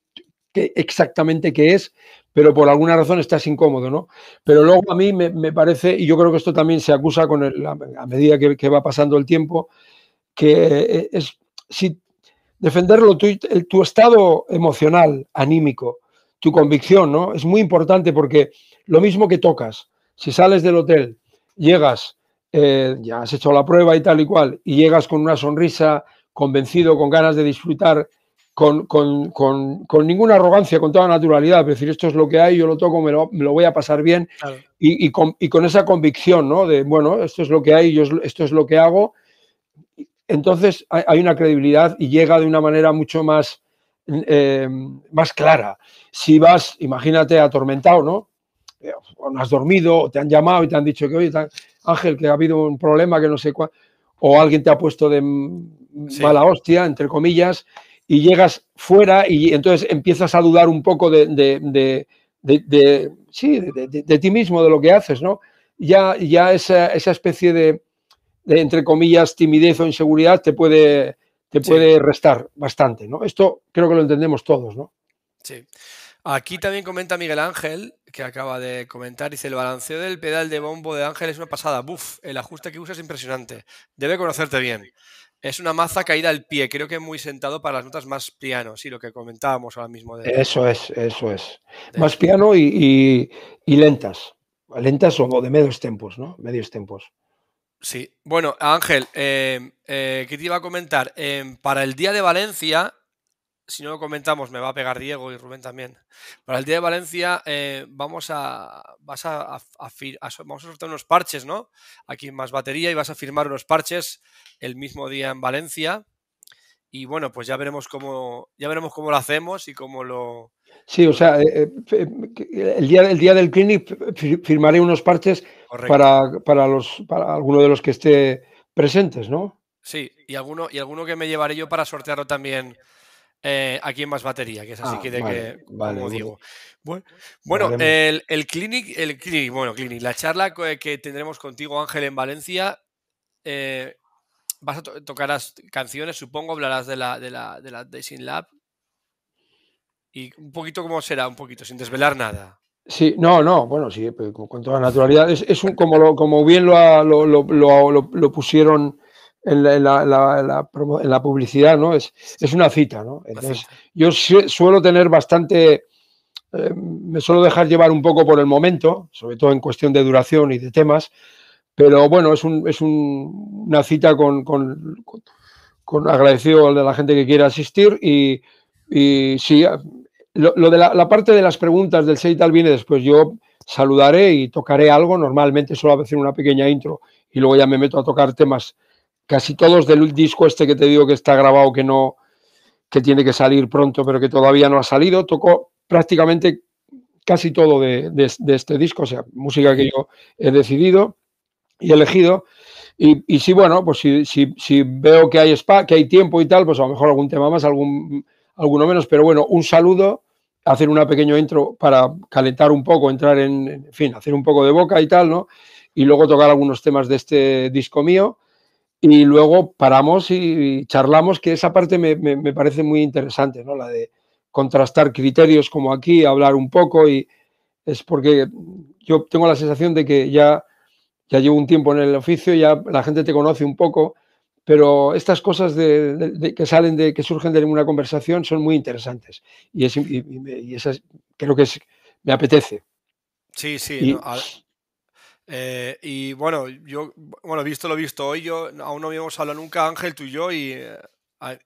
exactamente qué es, pero por alguna razón estás incómodo, ¿no? Pero luego a mí me, parece, y yo creo que esto también se acusa con el, a medida que, va pasando el tiempo, que eh, es si defenderlo, tu, tu estado emocional, anímico, tu convicción, ¿no? Es muy importante porque lo mismo que tocas, si sales del hotel, llegas, eh, ya has hecho la prueba y tal y cual, y llegas con una sonrisa, convencido, con ganas de disfrutar, con, ninguna arrogancia, con toda naturalidad, es decir, esto es lo que hay, yo lo toco, me lo, voy a pasar bien, y, con, esa convicción, ¿no? De, bueno, esto es lo que hay, yo esto es lo que hago, entonces hay, una credibilidad y llega de una manera mucho más, eh, más clara. Si vas, imagínate, atormentado, ¿no? O no has dormido, o te han llamado y te han dicho que, oye, Ángel, que ha habido un problema, que no sé cuál, o alguien te ha puesto de mala hostia, entre comillas, y llegas fuera y entonces empiezas a dudar un poco de, de, sí, de, ti mismo, de lo que haces, ¿no? Ya, ya esa, esa especie de, entre comillas, timidez o inseguridad te puede, te puede restar bastante, ¿no? Esto creo que lo entendemos todos, ¿no? Sí. Aquí también comenta Miguel Ángel, que acaba de comentar, dice, el balanceo del pedal de bombo de Ángel es una pasada. Buf, el ajuste que usa es impresionante. Debe conocerte bien. Es una maza caída al pie, creo que muy sentado para las notas más piano, sí, lo que comentábamos ahora mismo. De... Eso es, eso es. Más piano y, lentas. Lentas o de medios tempos, ¿no? Medios tempos. Sí. Bueno, Ángel, eh, eh, ¿qué te iba a comentar? Eh, para el día de Valencia, si no lo comentamos, me va a pegar Diego y Rubén también. Para el día de Valencia eh, vamos a, vas a, vamos a soltar unos parches, ¿no? Aquí Más Batería y vas a firmar unos parches el mismo día en Valencia. Y bueno, pues ya veremos cómo, ya veremos cómo lo hacemos y cómo lo. Sí, o sea, eh, eh, el, día, el día del clinic firmaré unos parches para, para, los, para alguno de los que esté presentes, ¿no? Sí, y alguno, y alguno que me llevaré yo para sortearlo también eh, aquí en Más Batería, que es así ah, que de que, como digo. Bueno, el, el, clinic, el clinic, bueno, clinic, la charla que tendremos contigo, Ángel, en Valencia, eh, vas a tocar canciones, supongo, hablarás de la, de la, de la Lab. Y un poquito cómo será, un poquito, sin desvelar nada. Sí, no, no, bueno, sí, con toda naturalidad. Es, un, como, lo, como bien lo, lo, lo, lo pusieron en la, publicidad, ¿no? Es, es una cita, ¿no? Entonces, yo suelo tener bastante, eh, me suelo dejar llevar un poco por el momento, sobre todo en cuestión de duración y de temas, pero bueno, es, un, es una cita con, con, con, agradecido de la gente que quiera asistir y, y sí, lo, de la, parte de las preguntas del tal viene después. Yo saludaré y tocaré algo, normalmente suelo hacer una pequeña intro y luego ya me meto a tocar temas casi todos del disco este que te digo que está grabado, que no, que tiene que salir pronto, pero que todavía no ha salido, tocó prácticamente casi todo de, este disco, o sea, música que yo he decidido y elegido. Y, y sí, bueno, pues si, si, veo que hay spa, que hay tiempo y tal, pues a lo mejor algún tema más, algún, alguno menos, pero bueno, un saludo, hacer una pequeña intro para calentar un poco, entrar en, en fin, hacer un poco de boca y tal, ¿no? Y luego tocar algunos temas de este disco mío y luego paramos y charlamos, que esa parte me, me, parece muy interesante, ¿no? La de contrastar criterios como aquí, hablar un poco y es porque yo tengo la sensación de que ya, ya llevo un tiempo en el oficio, ya la gente te conoce un poco, pero estas cosas de, que salen de, que surgen de una conversación son muy interesantes. Y, es, y, esas, creo que es, me apetece. Sí, sí. Eh, y bueno, yo, bueno, visto lo visto hoy, yo aún no habíamos hablado nunca, Ángel, tú y yo, y eh,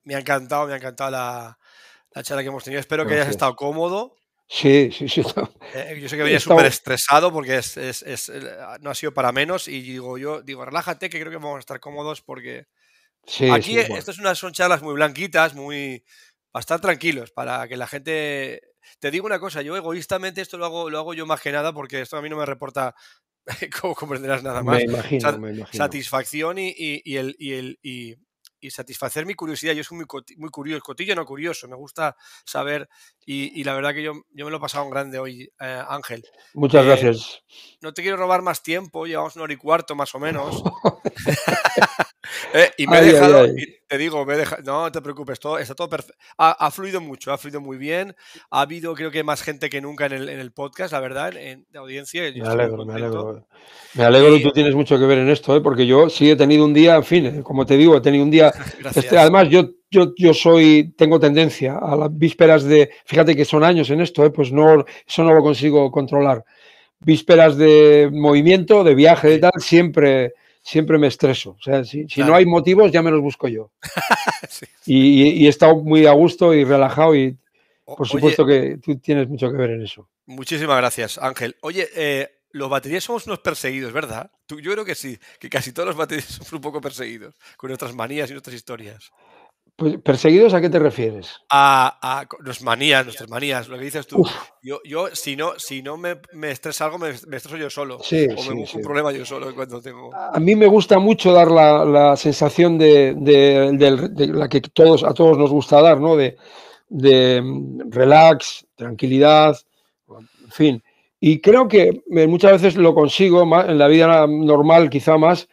me ha encantado, me ha encantado la, la charla que hemos tenido. Espero que hayas estado cómodo. Sí, sí, sí. Eh, yo sé que venía súper estresado porque es, es, es, no ha sido para menos y digo yo, digo, relájate que creo que vamos a estar cómodos porque sí, aquí esto es unas, son charlas muy blanquitas, muy, para estar tranquilos, para que la gente... Te digo una cosa, yo egoístamente esto lo hago, lo hago yo más que nada porque esto a mí no me reporta, como comprenderás nada más, me imagino, me imagino. satisfacción y, y, y el, y, el, y, y satisfacer mi curiosidad. Yo soy muy, muy curioso, cotillo no curioso, me gusta saber y, la verdad que yo, yo, me lo he pasado un grande hoy, eh, Ángel. Muchas eh, gracias. No te quiero robar más tiempo, llevamos una hora y cuarto más o menos. Eh, y me he dejado, te digo, me he dejado, no te preocupes, todo, está todo perfecto. Ha, fluido mucho, ha fluido muy bien. Ha habido, creo que, más gente que nunca en el, en el podcast, la verdad, en, de audiencia. Me alegro, me alegro. Me alegro que tú tienes mucho que ver en esto, porque yo sí he tenido un día, en fin, como te digo, he tenido un día. este, además, yo, yo, yo soy, tengo tendencia a las vísperas de, fíjate que son años en esto, pues no, eso no lo consigo controlar. Vísperas de movimiento, de viaje, de tal, siempre siempre me estreso. O sea, si, no hay motivos, ya me los busco yo. Y, he estado muy a gusto y relajado y por supuesto que tú tienes mucho que ver en eso. Muchísimas gracias, Ángel. Oye, eh, los baterías somos unos perseguidos, ¿verdad? yo creo que sí, que casi todos los baterías somos un poco perseguidos, con nuestras manías y nuestras historias. Pues, ¿Perseguidos a qué te refieres? A, a nuestras manías, nuestras manías, lo que dices tú. Yo, yo, si no, si no me, me estresa algo, me, estreso yo solo. Sí, o me busco un problema yo solo cuando tengo. A mí me gusta mucho dar la, la sensación de, de, la que todos, a todos nos gusta dar, ¿no? De, de relax, tranquilidad, en fin. Y creo que muchas veces lo consigo en la vida normal, quizá más,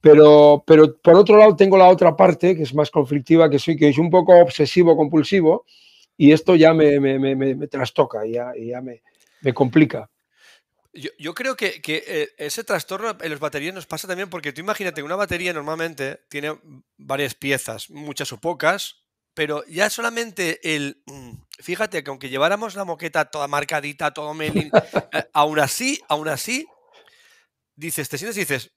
pero, pero por otro lado tengo la otra parte que es más conflictiva, que soy que es un poco obsesivo compulsivo y esto ya me, me, me, me trastoca, ya, ya me, complica. Yo, yo, creo que, que, eh, ese trastorno en las baterías nos pasa también porque tú imagínate, una batería normalmente tiene varias piezas, muchas o pocas, pero ya solamente el... Mm, fíjate que aunque lleváramos la moqueta toda marcadita, todo melin, eh, aún así, aún así, dices, te sientes y dices,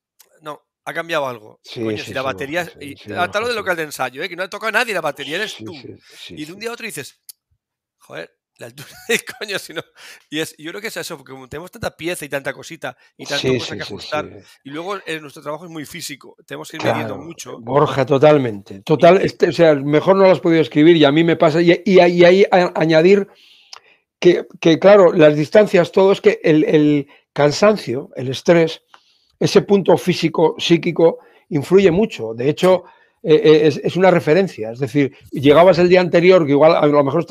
ha cambiado algo. Coño, si la batería. y, tal lo del local de ensayo, ¿eh? que no ha tocado a nadie la batería, eres tú. y de un día a otro dices, joder, la altura de coño, si no. Y es, yo creo que es eso, porque como tenemos tanta pieza y tanta cosita y tanta cosa que ajustar, y luego eh, nuestro trabajo es muy físico, tenemos que ir midiendo mucho. Borja, totalmente. Total, este, o sea, mejor no lo has podido escribir y a mí me pasa. Y, y, ahí añadir que, que, claro, las distancias, todo es que el, el cansancio, el estrés ese punto físico, psíquico, influye mucho. De hecho, eh, eh, es, una referencia. Es decir, llegabas el día anterior, que igual a lo mejor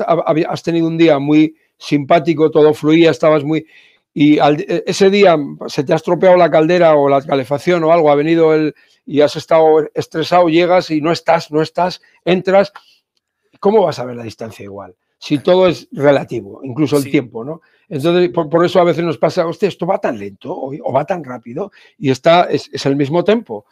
has tenido un día muy simpático, todo fluía, estabas muy... Y e, ese día se te ha estropeado la caldera o la calefacción o algo, ha venido el... y has estado estresado, llegas y no estás, no estás, entras. ¿Cómo vas a ver la distancia igual? Si todo es relativo, incluso el tiempo, ¿no? Entonces, por, eso a veces nos pasa, hostia, esto va tan lento o, va tan rápido y está, es, el mismo tempo.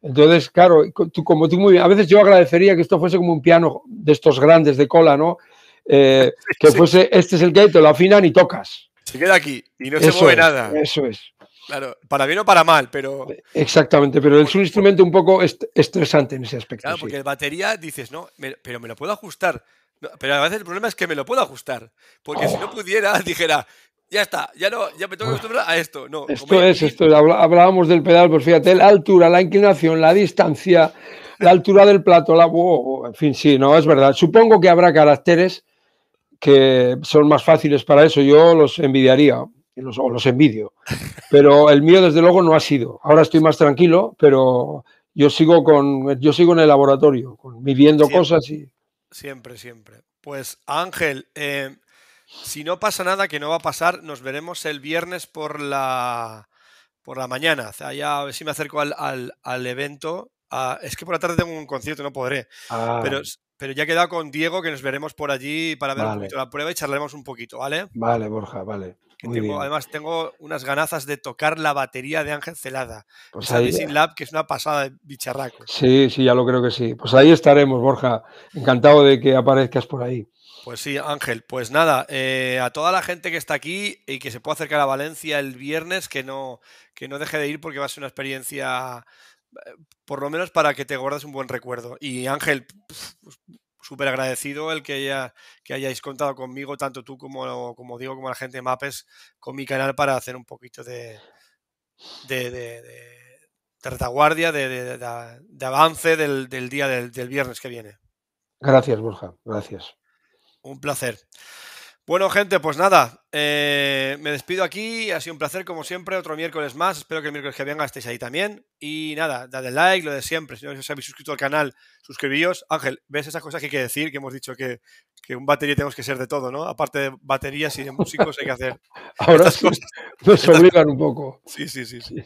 Entonces, claro, tú, como tú muy bien, a veces yo agradecería que esto fuese como un piano de estos grandes de cola, ¿no? Eh, que fuese, este es el que te lo afinan y tocas. Se queda aquí y no se mueve nada. Eso es. Claro, para bien o para mal, pero. Exactamente, pero es un instrumento un poco estresante en ese aspecto. Claro, porque la batería dices, no, pero me lo puedo ajustar pero a veces el problema es que me lo puedo ajustar. Porque si no oh. pudiera, dijera, ya está, ya no, ya me tengo que acostumbrar a esto. No, esto es, esto hablábamos del pedal, pues fíjate, la altura, la inclinación, la distancia, la altura del plato, la, en fin, sí, no, es verdad. Supongo que habrá caracteres que son más fáciles para eso. Yo los envidiaría, los, o los envidio. Pero el mío, desde luego, no ha sido. Ahora estoy más tranquilo, pero yo sigo con, yo sigo en el laboratorio, midiendo cosas y. Siempre, siempre. Pues Ángel, eh, si no pasa nada, que no va a pasar, nos veremos el viernes por la, por la mañana. O sea, ya a ver si me acerco al, al, evento. Ah, es que por la tarde tengo un concierto, no podré. Ah. Pero, pero ya he quedado con Diego que nos veremos por allí para ver un poquito la prueba y charlaremos un poquito, ¿vale? Vale, Borja, vale. Además tengo unas ganazas de tocar la batería de Ángel Celada. Pues esa Lab, que es una pasada de bicharraco. Sí, sí, ya lo creo que sí. Pues ahí estaremos, Borja. Encantado de que aparezcas por ahí. Pues sí, Ángel. Pues nada, eh, a toda la gente que está aquí y que se pueda acercar a Valencia el viernes, que no, que no deje de ir porque va a ser una experiencia, eh, por lo menos para que te guardes un buen recuerdo. Y Ángel, súper agradecido el que, haya, que hayáis contado conmigo, tanto tú como, como digo, como la gente de Mapes, con mi canal para hacer un poquito de, de, de, retaguardia, de, avance del, día del viernes que viene. Gracias, Borja. Gracias. Un placer. Bueno, gente, pues nada, eh, me despido aquí. Ha sido un placer, como siempre, otro miércoles más. Espero que el miércoles que venga estéis ahí también. Y nada, dadle like, lo de siempre. Si no os habéis suscrito al canal, suscribíos. Ángel, ¿ves esas cosas que hay que decir? Que hemos dicho que, un batería tenemos que ser de todo, ¿no? Aparte de baterías y de músicos, hay que hacer. Ahora sí, nos obligan un poco. Sí, sí, sí, sí.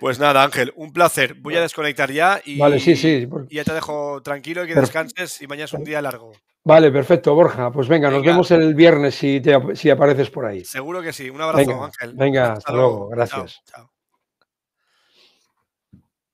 Pues nada, Ángel, un placer. Voy a desconectar ya y, vale, sí, sí. ya te dejo tranquilo y que descanses y mañana es un día largo. Vale, perfecto, Borja. Pues venga, nos vemos el viernes si, si apareces por ahí. Seguro que sí. Un abrazo, Ángel. Venga, hasta, luego. Gracias. chao.